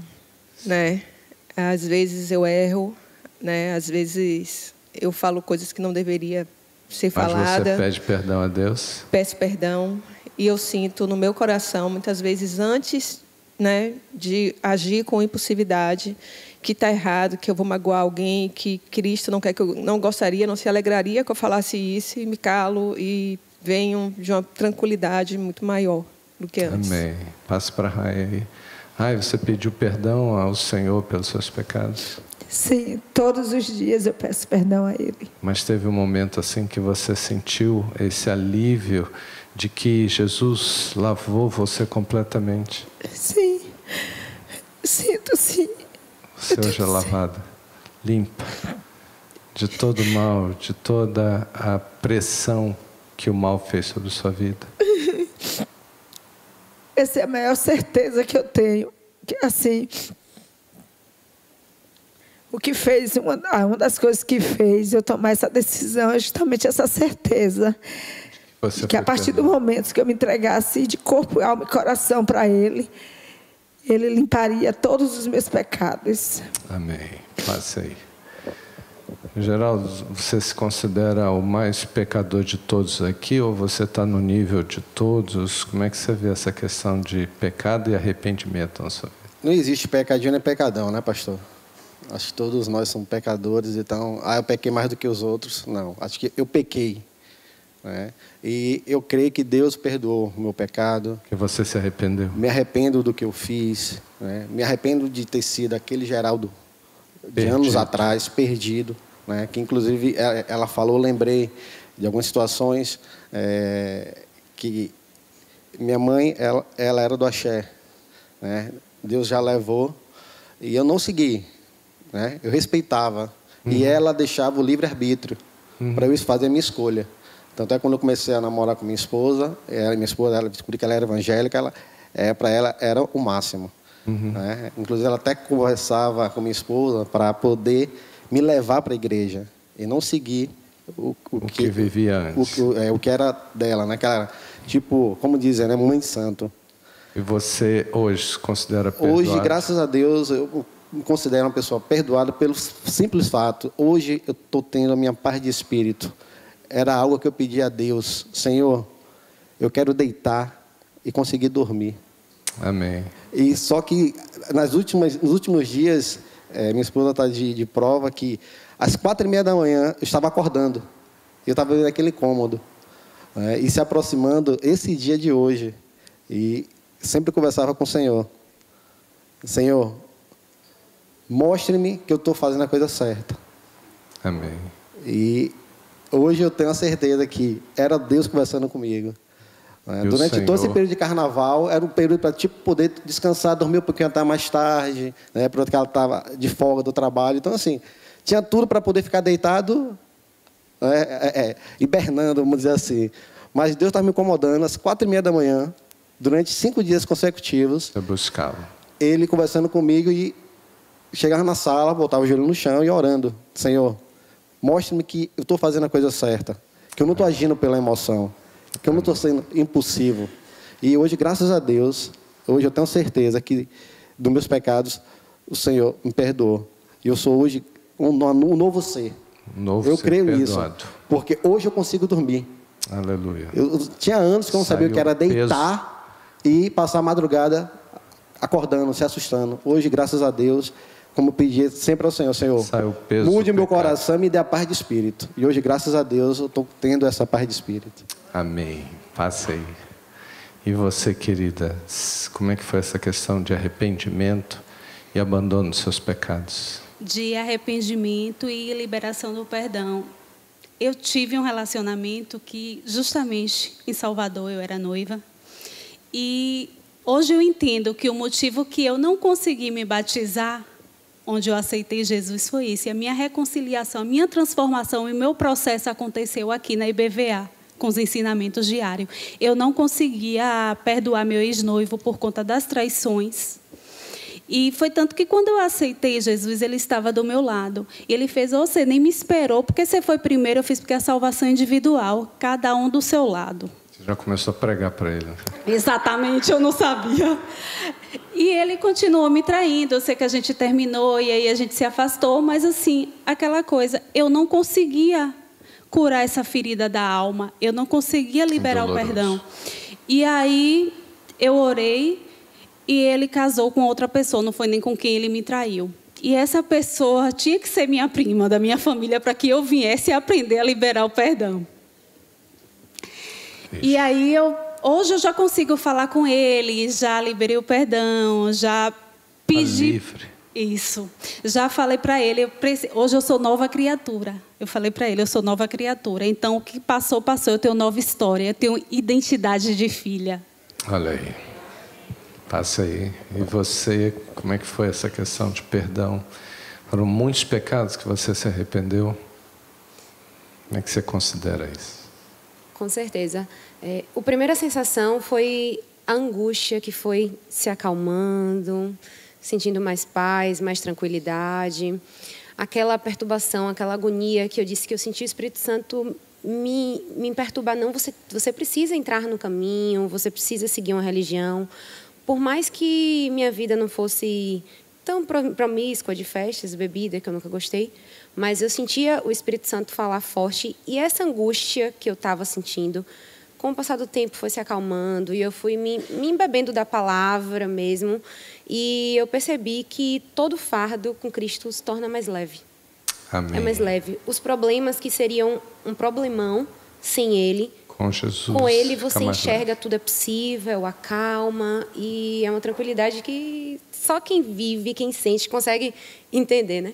né? Às vezes eu erro, né? Às vezes eu falo coisas que não deveria ser Mas falada. você pede perdão a Deus? peço perdão e eu sinto no meu coração muitas vezes antes né de agir com impulsividade que está errado que eu vou magoar alguém que Cristo não quer que eu não gostaria não se alegraria que eu falasse isso e me calo e venho de uma tranquilidade muito maior do que antes Amém. Passe para a Rai aí. Rai, você pediu perdão ao Senhor pelos seus pecados? Sim, todos os dias eu peço perdão a Ele. Mas teve um momento assim que você sentiu esse alívio de que Jesus lavou você completamente. Sim, sinto sim. Você hoje é lavada, limpa de todo o mal, de toda a pressão que o mal fez sobre sua vida. Essa é a maior certeza que eu tenho. Que assim, o que fez, uma, ah, uma das coisas que fez eu tomar essa decisão é justamente essa certeza. Você que a partir do momento que eu me entregasse de corpo, alma e coração para Ele, Ele limparia todos os meus pecados. Amém. Passe aí. Geraldo, você se considera o mais pecador de todos aqui ou você está no nível de todos? Como é que você vê essa questão de pecado e arrependimento na sua vida? Não existe pecadinho nem pecadão, né, pastor? Acho que todos nós somos pecadores, então, ah, eu pequei mais do que os outros. Não, acho que eu pequei. Né? E eu creio que Deus perdoou o meu pecado. Que você se arrependeu. Me arrependo do que eu fiz. Né? Me arrependo de ter sido aquele Geraldo de Perdido. anos atrás, perdido. Né? Que, inclusive, ela- ela falou, lembrei de algumas situações é, que minha mãe, ela, ela era do axé. Né? Deus já levou e eu não segui. Né? Eu respeitava. E ela deixava o livre-arbítrio para eu fazer a minha escolha. Tanto é que quando eu comecei a namorar com minha esposa, ela, minha esposa, ela descobriu que ela era evangélica, ela, é, para ela era o máximo. Né? Inclusive, ela até conversava com minha esposa para poder me levar para a igreja e não seguir o, o, O que vivia o, antes. o- é, o que era dela, né? Que era, tipo, como dizem, né? Mãe de santo. E você hoje se considera perdoado? Hoje, graças a Deus, eu me considero uma pessoa perdoada pelo simples fato. Hoje eu estou tendo a minha paz de espírito. Era algo que eu pedi a Deus, Senhor, eu quero deitar e conseguir dormir. Amém. E só que nas últimas, nos últimos dias, eh, minha esposa está de, de prova que às quatro e meia da manhã eu estava acordando. Eu estava naquele cômodo. né, e se aproximando esse dia de hoje. E sempre conversava com o Senhor. Senhor, mostre-me que eu estou fazendo a coisa certa. Amém. E hoje eu tenho a certeza que era Deus conversando comigo. né? O Durante todo esse Senhor? período de carnaval, era um período para tipo, poder descansar, dormir um pouquinho até mais tarde, né? porque ela estava de folga do trabalho. Então, assim, tinha tudo para poder ficar deitado, né? é, é, hibernando, vamos dizer assim. Mas Deus estava me incomodando às quatro e meia da manhã, durante cinco dias consecutivos. Você buscava. Ele conversando comigo e chegava na sala, botava o joelho no chão e orando. Senhor, mostre-me que eu estou fazendo a coisa certa, que eu não estou agindo pela emoção, que eu não estou sendo impulsivo. E hoje, graças a Deus, hoje eu tenho certeza que dos meus pecados o Senhor me perdoou. E eu sou hoje um, um novo ser. Um novo eu ser creio perdoado. nisso. Porque hoje eu consigo dormir. Aleluia. Eu, eu tinha anos que eu não sabia o Saiu que era o peso. deitar e passar a madrugada acordando, se assustando. Hoje, graças a Deus, como eu pedi sempre ao Senhor, Senhor, peso mude o meu pecado. coração e me dê a paz de espírito. E hoje, graças a Deus, eu estou tendo essa paz de espírito. Amém. Passe aí. E você, querida, como é que foi essa questão de arrependimento e abandono dos seus pecados? de arrependimento e liberação do perdão. Eu tive um relacionamento que, justamente em Salvador, eu era noiva. E hoje eu entendo que o motivo que eu não consegui me batizar, onde eu aceitei Jesus, foi isso. E a minha reconciliação, a minha transformação e o meu processo aconteceu aqui na IBVA, com os ensinamentos diários. Eu não conseguia perdoar meu ex-noivo por conta das traições. E foi tanto que quando eu aceitei Jesus, ele estava do meu lado. E ele fez, "Ô, você nem me esperou, porque você foi primeiro, eu fiz porque a salvação é individual, cada um do seu lado. Você já começou a pregar para ele. né? Exatamente, eu não sabia. E ele continuou me traindo. Eu sei que a gente terminou e aí a gente se afastou, mas assim, aquela coisa, eu não conseguia curar essa ferida da alma, eu não conseguia liberar o Doloroso. perdão. E aí eu orei e ele casou com outra pessoa, não foi nem com quem ele me traiu. E essa pessoa tinha que ser minha prima, da minha família, para que eu viesse aprender a liberar o perdão. E aí eu hoje eu já consigo falar com ele, já liberei o perdão, já pedi livre. isso. Já falei para ele, eu preci- hoje eu sou nova criatura. Eu falei para ele, eu sou nova criatura. Então o que passou passou, eu tenho nova história, eu tenho identidade de filha. Olha aí. Passa aí. E você, como é que foi essa questão de perdão? Foram muitos pecados que você se arrependeu? Como é que você considera isso? Com certeza. É, a primeira sensação foi a angústia que foi se acalmando, sentindo mais paz, mais tranquilidade. Aquela perturbação, aquela agonia que eu disse que eu senti o Espírito Santo me, me perturbar. Não, você, você precisa entrar no caminho, você precisa seguir uma religião. Por mais que minha vida não fosse tão pro- promíscua de festas, bebida, que eu nunca gostei, mas eu sentia o Espírito Santo falar forte e essa angústia que eu estava sentindo, com o passar do tempo foi se acalmando e eu fui me, me embebendo da palavra mesmo e eu percebi que todo fardo com Cristo se torna mais leve. Amém. É mais leve. Os problemas que seriam um problemão sem Ele, Com Jesus. com Ele você enxerga tudo é possível, acalma e é uma tranquilidade que só quem vive, quem sente consegue entender, né?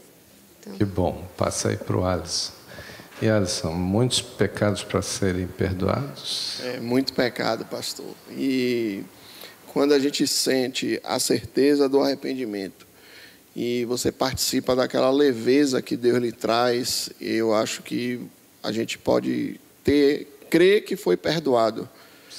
Leve. Que bom. Passa aí para o Alisson. E Alisson, muitos pecados para serem perdoados? É muito pecado, pastor. E quando a gente sente a certeza do arrependimento e você participa daquela leveza que Deus lhe traz, eu acho que a gente pode ter crê que foi perdoado.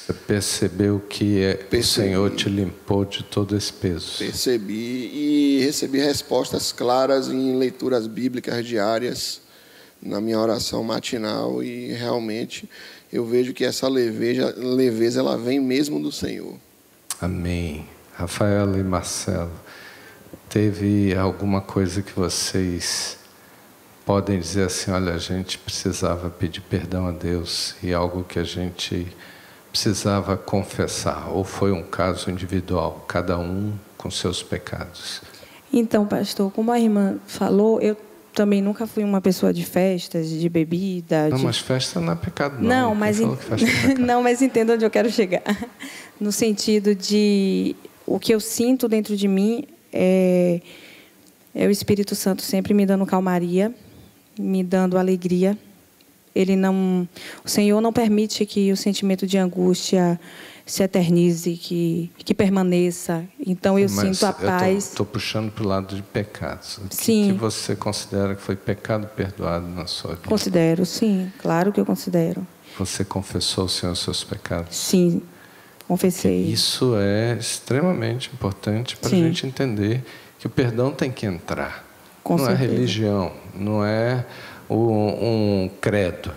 Você percebeu que é- o Senhor te limpou de todo esse peso. Percebi e recebi respostas claras em leituras bíblicas diárias na minha oração matinal e realmente eu vejo que essa leveza, leveza ela vem mesmo do Senhor. Amém. Rafaela e Marcelo, teve alguma coisa que vocês podem dizer assim: olha, a gente precisava pedir perdão a Deus e algo que a gente precisava confessar? Ou foi um caso individual, cada um com seus pecados? Então, pastor, como a irmã falou, eu também nunca fui uma pessoa de festas, de bebida. Não, de... mas festa não é pecado, não. Não, mas, en- é não, mas entenda onde eu quero chegar. No sentido de o que eu sinto dentro de mim é, é o Espírito Santo sempre me dando calmaria, me dando alegria. Ele não, o Senhor não permite que o sentimento de angústia se eternize, que que permaneça. Então eu Mas sinto a paz. Estou puxando para o lado de pecados. O que, Sim. que você considera que foi pecado perdoado na sua vida? Considero, sim, claro que eu considero. Você confessou o Senhor os seus pecados? Sim, confessei. Isso é extremamente importante para a gente entender que o perdão tem que entrar. Com não certeza. é religião, não é um, um credo,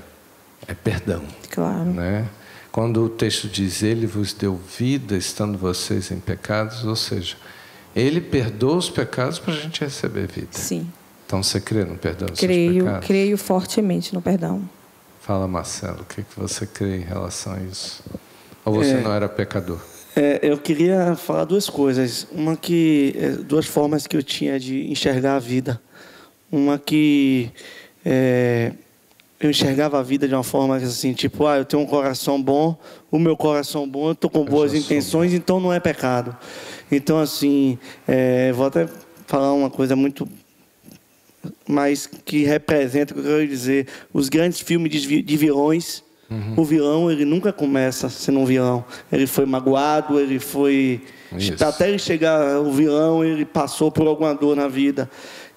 é perdão. Claro. Né? Quando o texto diz, Ele vos deu vida estando vocês em pecados, ou seja, Ele perdoa os pecados para a gente receber vida. Sim. Então você crê no perdão dos seus Creio, pecados? creio fortemente no perdão. Fala, Marcelo, o que, que você crê em relação a isso? Ou você É. não era pecador? É, eu queria falar duas coisas. Uma que é, duas formas que eu tinha de enxergar a vida. Uma que é, eu enxergava a vida de uma forma assim, tipo, ah, eu tenho um coração bom, o meu coração bom, eu estou com boas intenções, então não é pecado. Então assim, é, vou até falar uma coisa muito mas que representa o que eu quero dizer. Os grandes filmes de, de vilões, o vilão ele nunca começa sendo um vilão. Ele foi magoado, ele foi Isso. até ele chegar o vilão, ele passou por alguma dor na vida.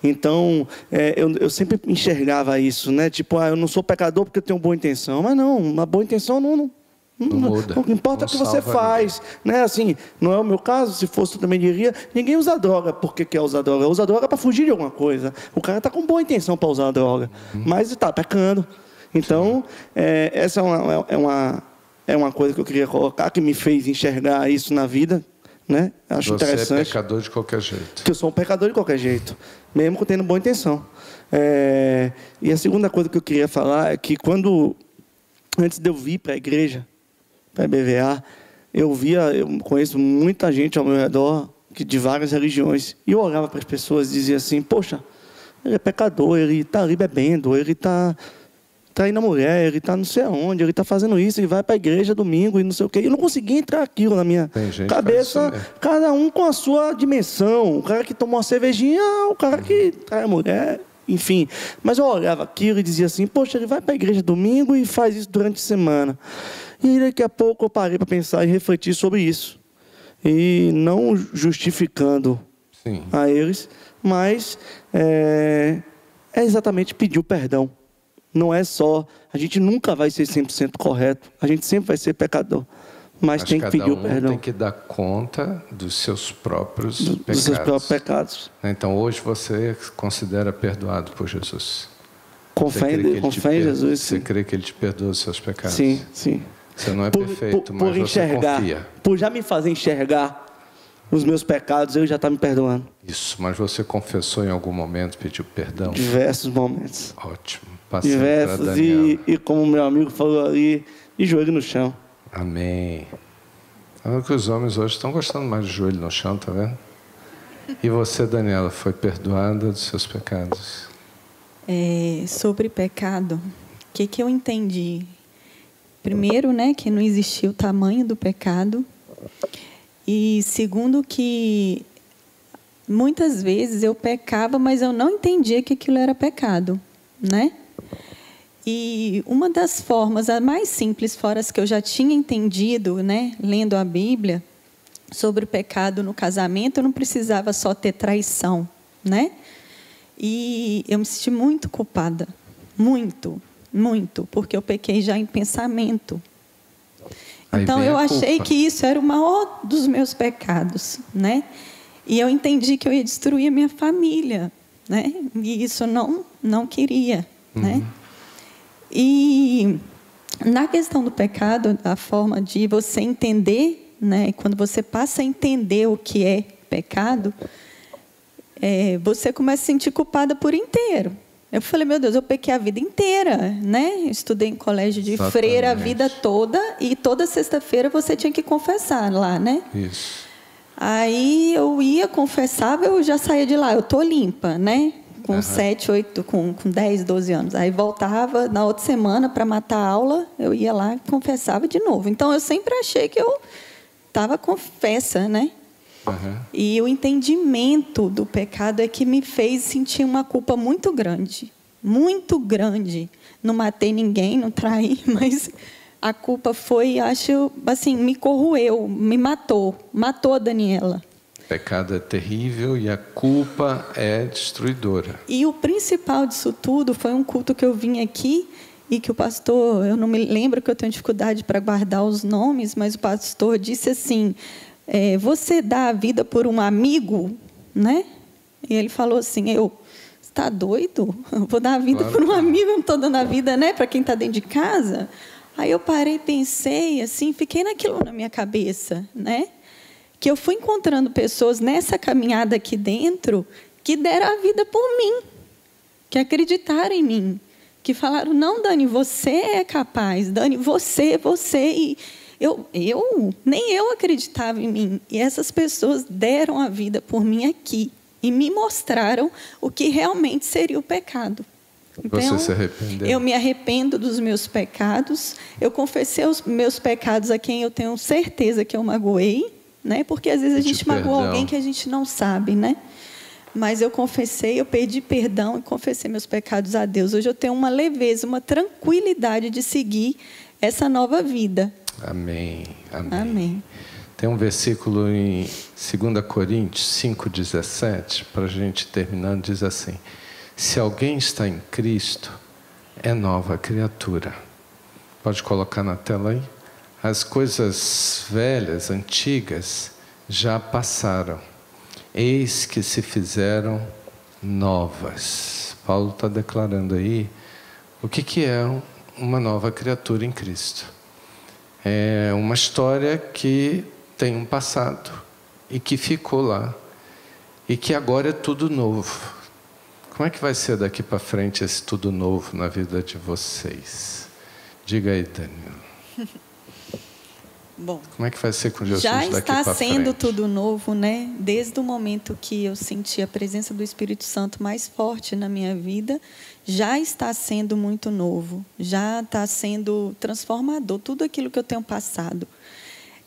Então, é, eu, eu sempre enxergava isso, né? Tipo, ah, eu não sou pecador porque eu tenho boa intenção. Mas não, uma boa intenção não, não, Não muda. o que importa é o que você faz. Né? Assim, não é o meu caso, se fosse eu também diria, ninguém usa droga porque quer usar droga. Usa droga para fugir de alguma coisa. O cara está com boa intenção para usar droga, Uhum. mas está pecando. Então, é, essa é uma, é, uma, é uma coisa que eu queria colocar, que me fez enxergar isso na vida. Né? Acho você é interessante. pecador de qualquer jeito. Que eu sou um pecador de qualquer jeito, mesmo tendo boa intenção. É, e a segunda coisa que eu queria falar é que quando, antes de eu vir para a igreja, para a BVA, eu via, eu conheço muita gente ao meu redor que de várias religiões, e eu olhava para as pessoas e dizia assim: Poxa, ele é pecador, ele está ali bebendo, ele está traindo a mulher, ele está não sei aonde, ele está fazendo isso, ele vai para a igreja domingo e não sei o quê. Eu não conseguia entrar aquilo na minha cabeça, cada um com a sua dimensão. O cara que tomou uma cervejinha, o cara que trai a mulher, enfim. Mas eu olhava aquilo e dizia assim, poxa, ele vai para a igreja domingo e faz isso durante a semana. E daqui a pouco eu parei para pensar e refletir sobre isso. E não justificando Sim. a eles, mas é, é exatamente pedir o perdão. Não é só. A gente nunca vai ser 100% correto. A gente sempre vai ser pecador. Mas, Mas tem que pedir um o perdão tem que dar conta dos seus próprios do- pecados. dos seus próprios pecados. Então hoje você considera perdoado por Jesus. Com Você fé, crê em Jesus, Você crê que ele te perdoa os seus pecados? Sim, sim. Você não é Por, perfeito, por- mas por você enxergar, confia. por já me fazer enxergar os meus pecados, ele já está me perdoando. Isso, mas você confessou em algum momento, pediu perdão? Diversos momentos. Ótimo. Passando Diversos. E, e como meu amigo falou ali, de joelho no chão. Amém. Olha que os homens hoje estão gostando mais de joelho no chão, tá vendo? E você, Daniela, foi perdoada dos seus pecados? É, sobre pecado, o que, que eu entendi? Primeiro, né, que não existia o tamanho do pecado. E segundo, que muitas vezes eu pecava, mas eu não entendia que aquilo era pecado, né? E uma das formas, a mais simples, fora as que eu já tinha entendido, né, lendo a Bíblia, sobre o pecado no casamento, eu não precisava só ter traição, né? E eu me senti muito culpada, muito. muito, porque eu pequei já em pensamento. Aí Então eu achei que isso era o maior dos meus pecados, né? E eu entendi que eu ia destruir a minha família, né? E isso não não queria, né? E na questão do pecado, a forma de você entender, né? Quando você passa a entender o que é pecado, é, você começa a se sentir culpada por inteiro. Eu falei, meu Deus, eu pequei a vida inteira, né? Estudei em colégio de freira a Exatamente. vida toda e toda sexta-feira você tinha que confessar lá, né? Isso. Aí eu ia, confessava, eu já saía de lá, eu tô limpa, né? Com Aham. 7, 8, com, com 10, 12 anos. Aí voltava na outra semana para matar a aula, eu ia lá e confessava de novo. Então eu sempre achei que eu estava confessa, né? Aham. E o entendimento do pecado é que me fez sentir uma culpa muito grande. Muito grande. Não matei ninguém, não traí, mas a culpa foi, acho, assim, me corroeu, me matou. Matou a Daniela. Pecado é terrível e a culpa é destruidora. E o principal disso tudo foi um culto que eu vim aqui e que o pastor, eu não me lembro que eu tenho dificuldade para guardar os nomes, mas o pastor disse assim: é, você dá a vida por um amigo, né? E ele falou assim: eu está doido? Eu vou dar a vida Claro por um amigo, eu não estou dando a vida, né? Para quem está dentro de casa. Aí eu parei, pensei, assim, fiquei naquilo na minha cabeça, né? Que eu fui encontrando pessoas nessa caminhada aqui dentro que deram a vida por mim, que acreditaram em mim, que falaram: não, Dani, você é capaz, Dani, você, você. E eu, eu, nem eu acreditava em mim. E essas pessoas deram a vida por mim aqui e me mostraram o que realmente seria o pecado. Você se arrependeu? Eu me arrependo dos meus pecados. Eu confessei os meus pecados a quem eu tenho certeza que eu magoei, né? Porque às vezes a gente magoa perdão. alguém que a gente não sabe, né? Mas eu confessei, eu pedi perdão e confessei meus pecados a Deus. Hoje eu tenho uma leveza, uma tranquilidade de seguir essa nova vida. Amém. Amém. Amém. Tem um versículo em 2 Coríntios 5,17, para a gente terminando, diz assim: Se alguém está em Cristo, é nova criatura. Pode colocar na tela aí? As coisas velhas, antigas, já passaram. Eis que se fizeram novas. Paulo está declarando aí o que, que é uma nova criatura em Cristo. É uma história que tem um passado e que ficou lá e que agora é tudo novo. Como é que vai ser daqui para frente esse tudo novo na vida de vocês? Diga aí, Daniel. Bom, Como é que vai ser com Jesus já está sendo frente? tudo novo, né? Desde o momento que eu senti a presença do Espírito Santo mais forte na minha vida, já está sendo muito novo, já está sendo transformador. Tudo aquilo que eu tenho passado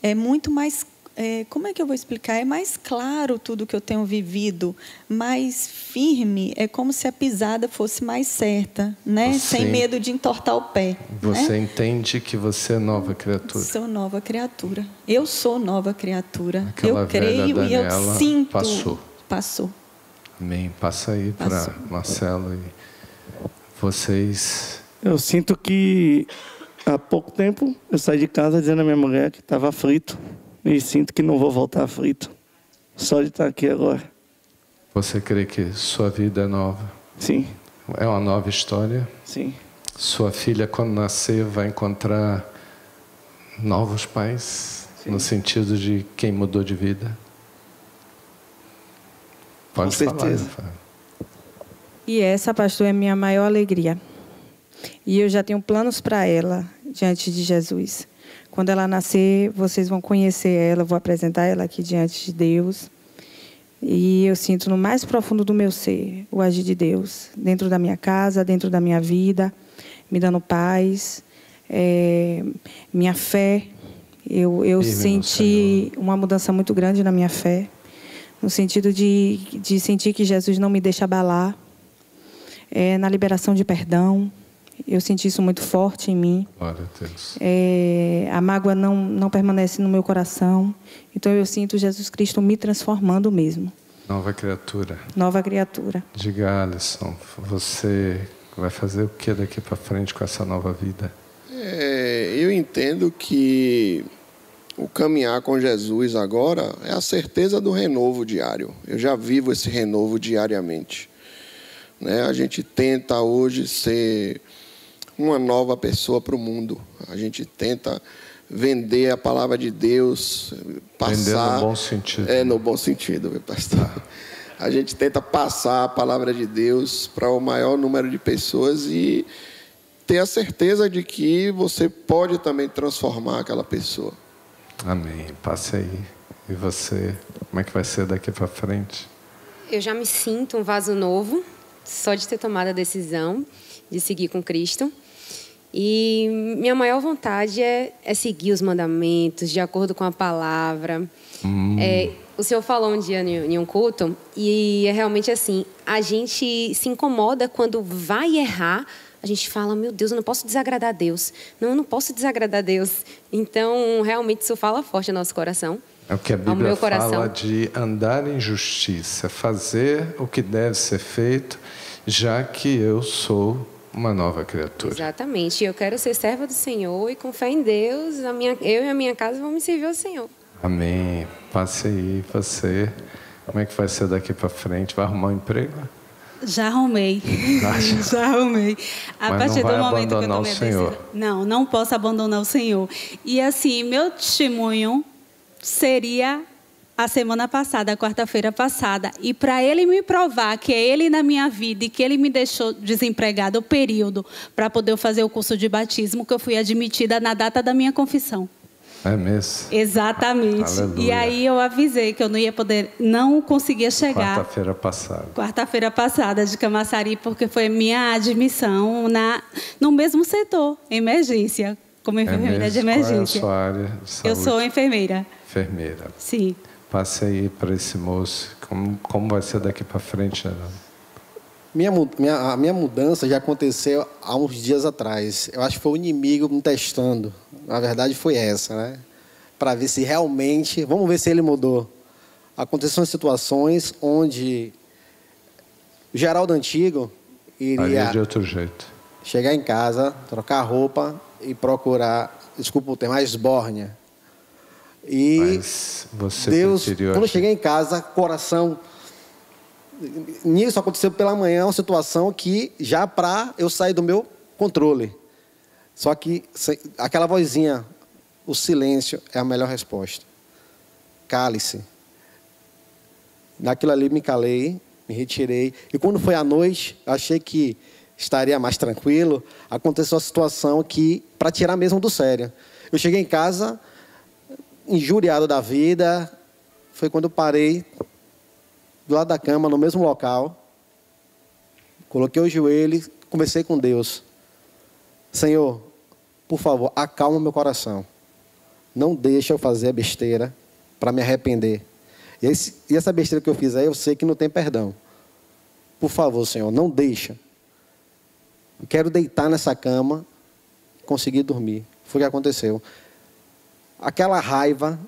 é muito mais. É, como é que eu vou explicar? É mais claro tudo que eu tenho vivido, mais firme. É como se a pisada fosse mais certa, né? Você- Sem medo de entortar o pé. Você né? entende que você é nova criatura. Sou nova criatura. Eu sou nova criatura. Aquela eu creio e eu sinto. passou. Passou. Amém. Passa aí para. Marcelo e vocês. Eu sinto que há pouco tempo eu saí de casa dizendo à minha mulher que estava frito. E sinto que não vou voltar frito. Só de estar aqui agora. Você crê que sua vida é nova? Sim. É uma nova história? Sim. Sua filha, quando nascer, vai encontrar novos pais? No sentido de quem mudou de vida? Pode Com falar, certeza. E essa, pastor, é a minha maior alegria. E eu já tenho planos para ela diante de Jesus. Quando ela nascer, vocês vão conhecer ela, vou apresentar ela aqui diante de Deus. E eu sinto no mais profundo do meu ser o agir de Deus, dentro da minha casa, dentro da minha vida, me dando paz, é, minha fé. Eu, eu senti uma mudança muito grande na minha fé, no sentido de, de sentir que Jesus não me deixa abalar, é, na liberação de perdão. Eu senti isso muito forte em mim. Glória a Deus. É, a mágoa não, não permanece no meu coração. Então eu sinto Jesus Cristo me transformando mesmo. Nova criatura. Nova criatura. Diga, Alisson, você Vai fazer o que daqui para frente com essa nova vida? É, eu entendo que o caminhar com Jesus agora é a certeza do renovo diário. Eu já vivo esse renovo diariamente. Né? A gente tenta hoje ser uma nova pessoa para o mundo. A gente tenta vender a palavra de Deus, passar. Vender no bom sentido. É, no bom sentido, meu pastor. A gente tenta passar a palavra de Deus para o maior número de pessoas e ter a certeza de que você pode também transformar aquela pessoa. Amém. Passe aí. E você, como é que vai ser daqui para frente? Eu já me sinto um vaso novo, só de ter tomado a decisão de seguir com Cristo. E minha maior vontade é, é seguir os mandamentos de acordo com a palavra. Hum. É, o senhor falou um dia em um culto e é realmente assim: a gente se incomoda quando vai errar. A gente fala, meu Deus, eu não posso desagradar a Deus. Não, eu não posso desagradar a Deus. Então, realmente, isso fala forte no nosso coração. É o que a Bíblia fala de andar em justiça, fazer o que deve ser feito, já que eu sou uma nova criatura. Exatamente. Eu quero ser serva do Senhor e com fé em Deus, a minha, eu e a minha casa vamos servir ao Senhor. Amém. Passe aí, você. Como é que vai ser daqui para frente? Vai arrumar um emprego? Já arrumei. Já arrumei. A Mas partir não vai do momento que eu abandonar tomei o Senhor. decisão. Não, não posso abandonar o Senhor. E assim, meu testemunho seria a semana passada, a quarta-feira passada. E para ele me provar que é ele na minha vida e que ele me deixou desempregada o período para poder fazer o curso de batismo, que eu fui admitida na data da minha confissão. É mesmo? Exatamente. Aleluia. E aí eu avisei que eu não ia poder, não conseguia chegar Quarta-feira passada. quarta-feira passada de Camaçari, porque foi minha admissão na, no mesmo setor, emergência, como enfermeira de É mesmo? emergência. Qual é a sua área de saúde? Eu sou enfermeira, Enfermeira. sim. Passe aí para esse moço. Como, como vai ser daqui para frente, Geraldo? Minha, minha, a minha mudança já aconteceu há uns dias atrás. Eu acho que foi o inimigo me testando. Na verdade, foi essa, né? Para ver se realmente. Vamos ver se ele mudou. Aconteceram situações onde o Geraldo Antigo iria é de outro jeito. chegar em casa, trocar roupa e procurar, desculpa o termo, a esbórnia. E Deus, preferiu quando eu cheguei em casa, coração. Nisso aconteceu pela manhã uma situação que já para eu sair do meu controle. Só que aquela vozinha, o silêncio é a melhor resposta. Cale-se. Naquilo ali me calei, me retirei. E quando foi à noite, achei que estaria mais tranquilo. Aconteceu uma situação que, para tirar mesmo do sério. Eu cheguei em casa, injuriado da vida. Foi quando eu parei do lado da cama, no mesmo local. Coloquei o joelho conversei com Deus. Senhor, por favor, acalma meu coração. Não deixa eu fazer a besteira para me arrepender. E, esse- e essa besteira que eu fiz aí, eu sei que não tem perdão. Por favor, Senhor, não deixa. Eu quero deitar nessa cama, conseguir dormir. Foi o que aconteceu. Aquela raiva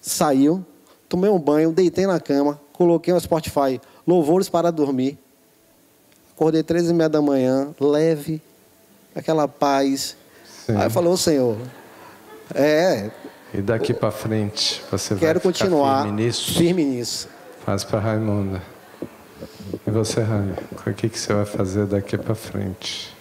saiu, tomei um banho, deitei na cama, coloquei no Spotify louvores para dormir. Acordei três e meia da manhã, leve, aquela paz. Aí falou, Senhor, é, E daqui para frente, você quero vai continuar firme nisso? firme nisso. Faz para Raimunda. E você, Raimunda, o que, que você vai fazer daqui para frente?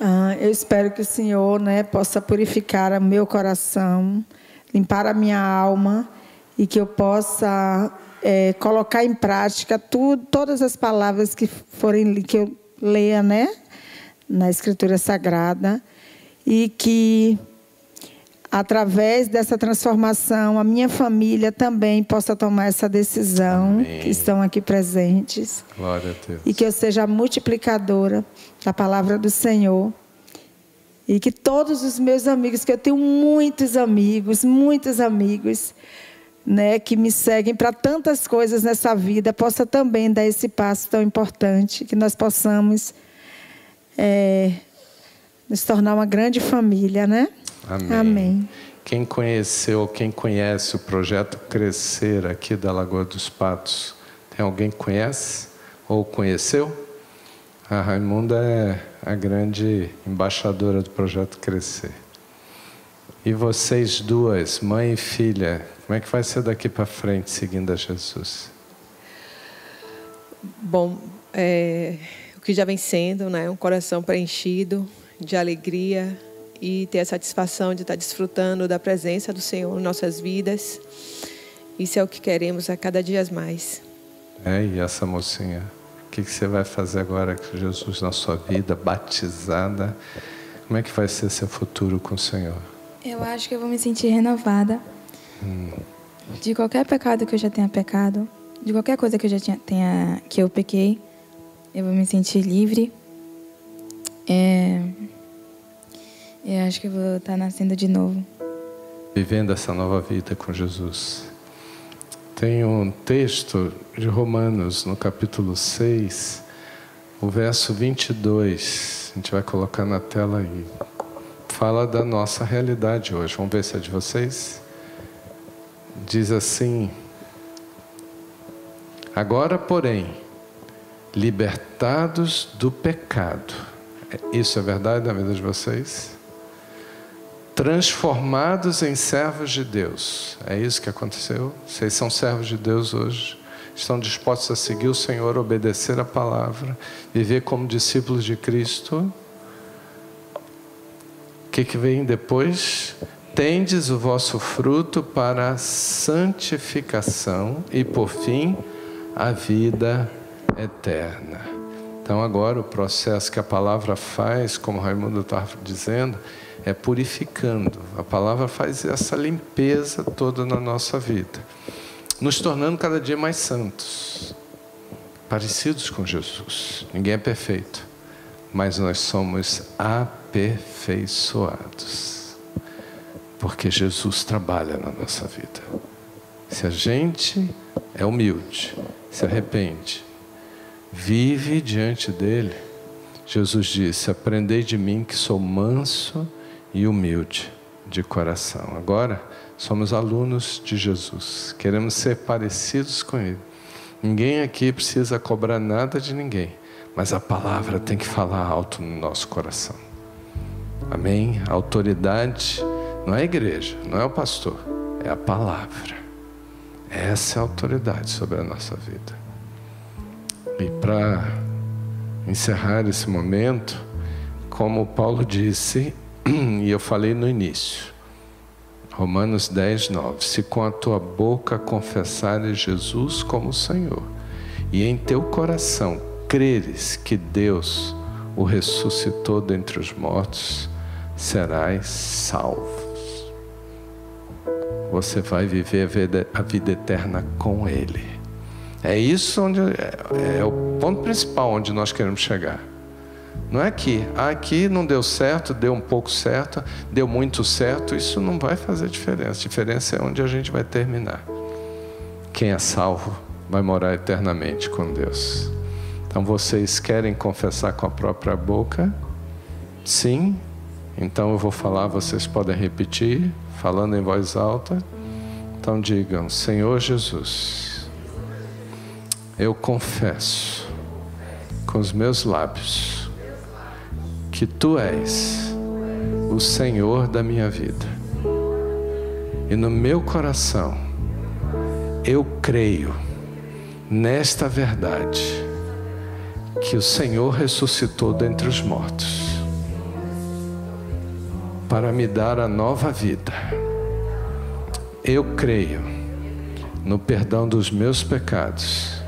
Ah, eu espero que o Senhor né, possa purificar o meu coração, limpar a minha alma e que eu possa eh, colocar em prática tudo, todas as palavras que forem que eu leia, né, na Escritura Sagrada e que através dessa transformação a minha família também possa tomar essa decisão Amém. que estão aqui presentes Glória a Deus. e que eu seja multiplicadora da palavra do Senhor. E que todos os meus amigos, que eu tenho muitos amigos, muitos amigos, né, que me seguem para tantas coisas nessa vida, possa também dar esse passo tão importante, que nós possamos é, nos tornar uma grande família, né? Amém. Amém. Quem conheceu, quem conhece o projeto Crescer aqui da Lagoa dos Patos, tem alguém que conhece ou conheceu? A Raimunda é a grande embaixadora do projeto Crescer. E vocês duas, mãe e filha, como é que vai ser daqui para frente seguindo a Jesus? Bom, é, o que já vem sendo, né? Um coração preenchido de alegria e ter a satisfação de estar desfrutando da presença do Senhor em nossas vidas. Isso é o que queremos a cada dia mais. É, e essa mocinha? O que, que você vai fazer agora com Jesus na sua vida, batizada? Como é que vai ser seu futuro com o Senhor? Eu acho que eu vou me sentir renovada Hum, de qualquer pecado que eu já tenha pecado, de qualquer coisa que eu já tenha que eu pequei. Eu vou me sentir livre. É, eu acho que eu vou estar nascendo de novo. vivendo essa nova vida com Jesus. Tem um texto de Romanos, no capítulo 6, o verso 22. A gente vai colocar na tela aí. Fala da nossa realidade hoje. Vamos ver se é de vocês? Diz assim: Agora, porém, libertados do pecado. Isso é verdade na vida de vocês? Transformados em servos de Deus. É isso que aconteceu? Vocês são servos de Deus hoje? Estão dispostos a seguir o Senhor, obedecer a palavra, viver como discípulos de Cristo? O que, que vem depois? Tendes o vosso fruto para a santificação e, por fim, a vida eterna. Então, agora, o processo que a palavra faz, como Raimundo estava dizendo, é purificando. A palavra faz essa limpeza toda na nossa vida, nos tornando cada dia mais santos, parecidos com Jesus. Ninguém é perfeito, mas nós somos aperfeiçoados, porque Jesus trabalha na nossa vida. Se a gente é humilde, se arrepende, vive diante dele, Jesus disse: Aprendei de mim que sou manso e humilde de coração. Agora somos alunos de Jesus, queremos ser parecidos com Ele. Ninguém aqui precisa cobrar nada de ninguém, mas a palavra tem que falar alto no nosso coração. Amém? A autoridade não é a igreja, não é o pastor, é a palavra. Essa é a autoridade sobre a nossa vida. E para encerrar esse momento, como Paulo disse, e eu falei no início, Romanos 10, 9: Se com a tua boca confessares Jesus como Senhor, e em teu coração creres que Deus o ressuscitou dentre os mortos, serás salvo. Você vai viver a vida, eterna com Ele. É isso onde é, é o ponto principal onde nós queremos chegar. Não é. Ah, aqui não deu certo, deu um pouco certo, deu muito certo. Isso não vai fazer diferença. A diferença é onde a gente vai terminar. Quem é salvo vai morar eternamente com Deus. Então vocês querem confessar com a própria boca? Sim. Então eu vou falar, vocês podem repetir, falando em voz alta. Então digam: Senhor Jesus, eu confesso com os meus lábios que tu és o Senhor da minha vida. E no meu coração eu creio nesta verdade que o Senhor ressuscitou dentre os mortos para me dar a nova vida. Eu creio no perdão dos meus pecados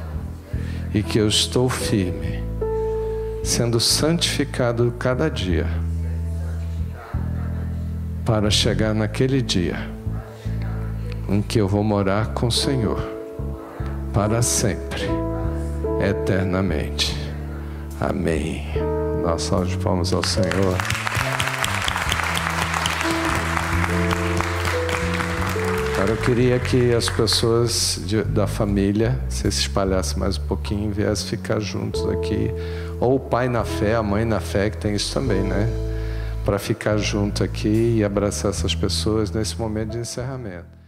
e que eu estou firme, sendo santificado cada dia, para chegar naquele dia em que eu vou morar com o Senhor para sempre, eternamente. Amém. Nós salve de palmas ao Senhor. Agora eu queria que as pessoas de- da família se espalhassem mais um pouquinho e viessem ficar juntos aqui. Ou o pai na fé, a mãe na fé, que tem isso também, né? Para ficar junto aqui e abraçar essas pessoas nesse momento de encerramento.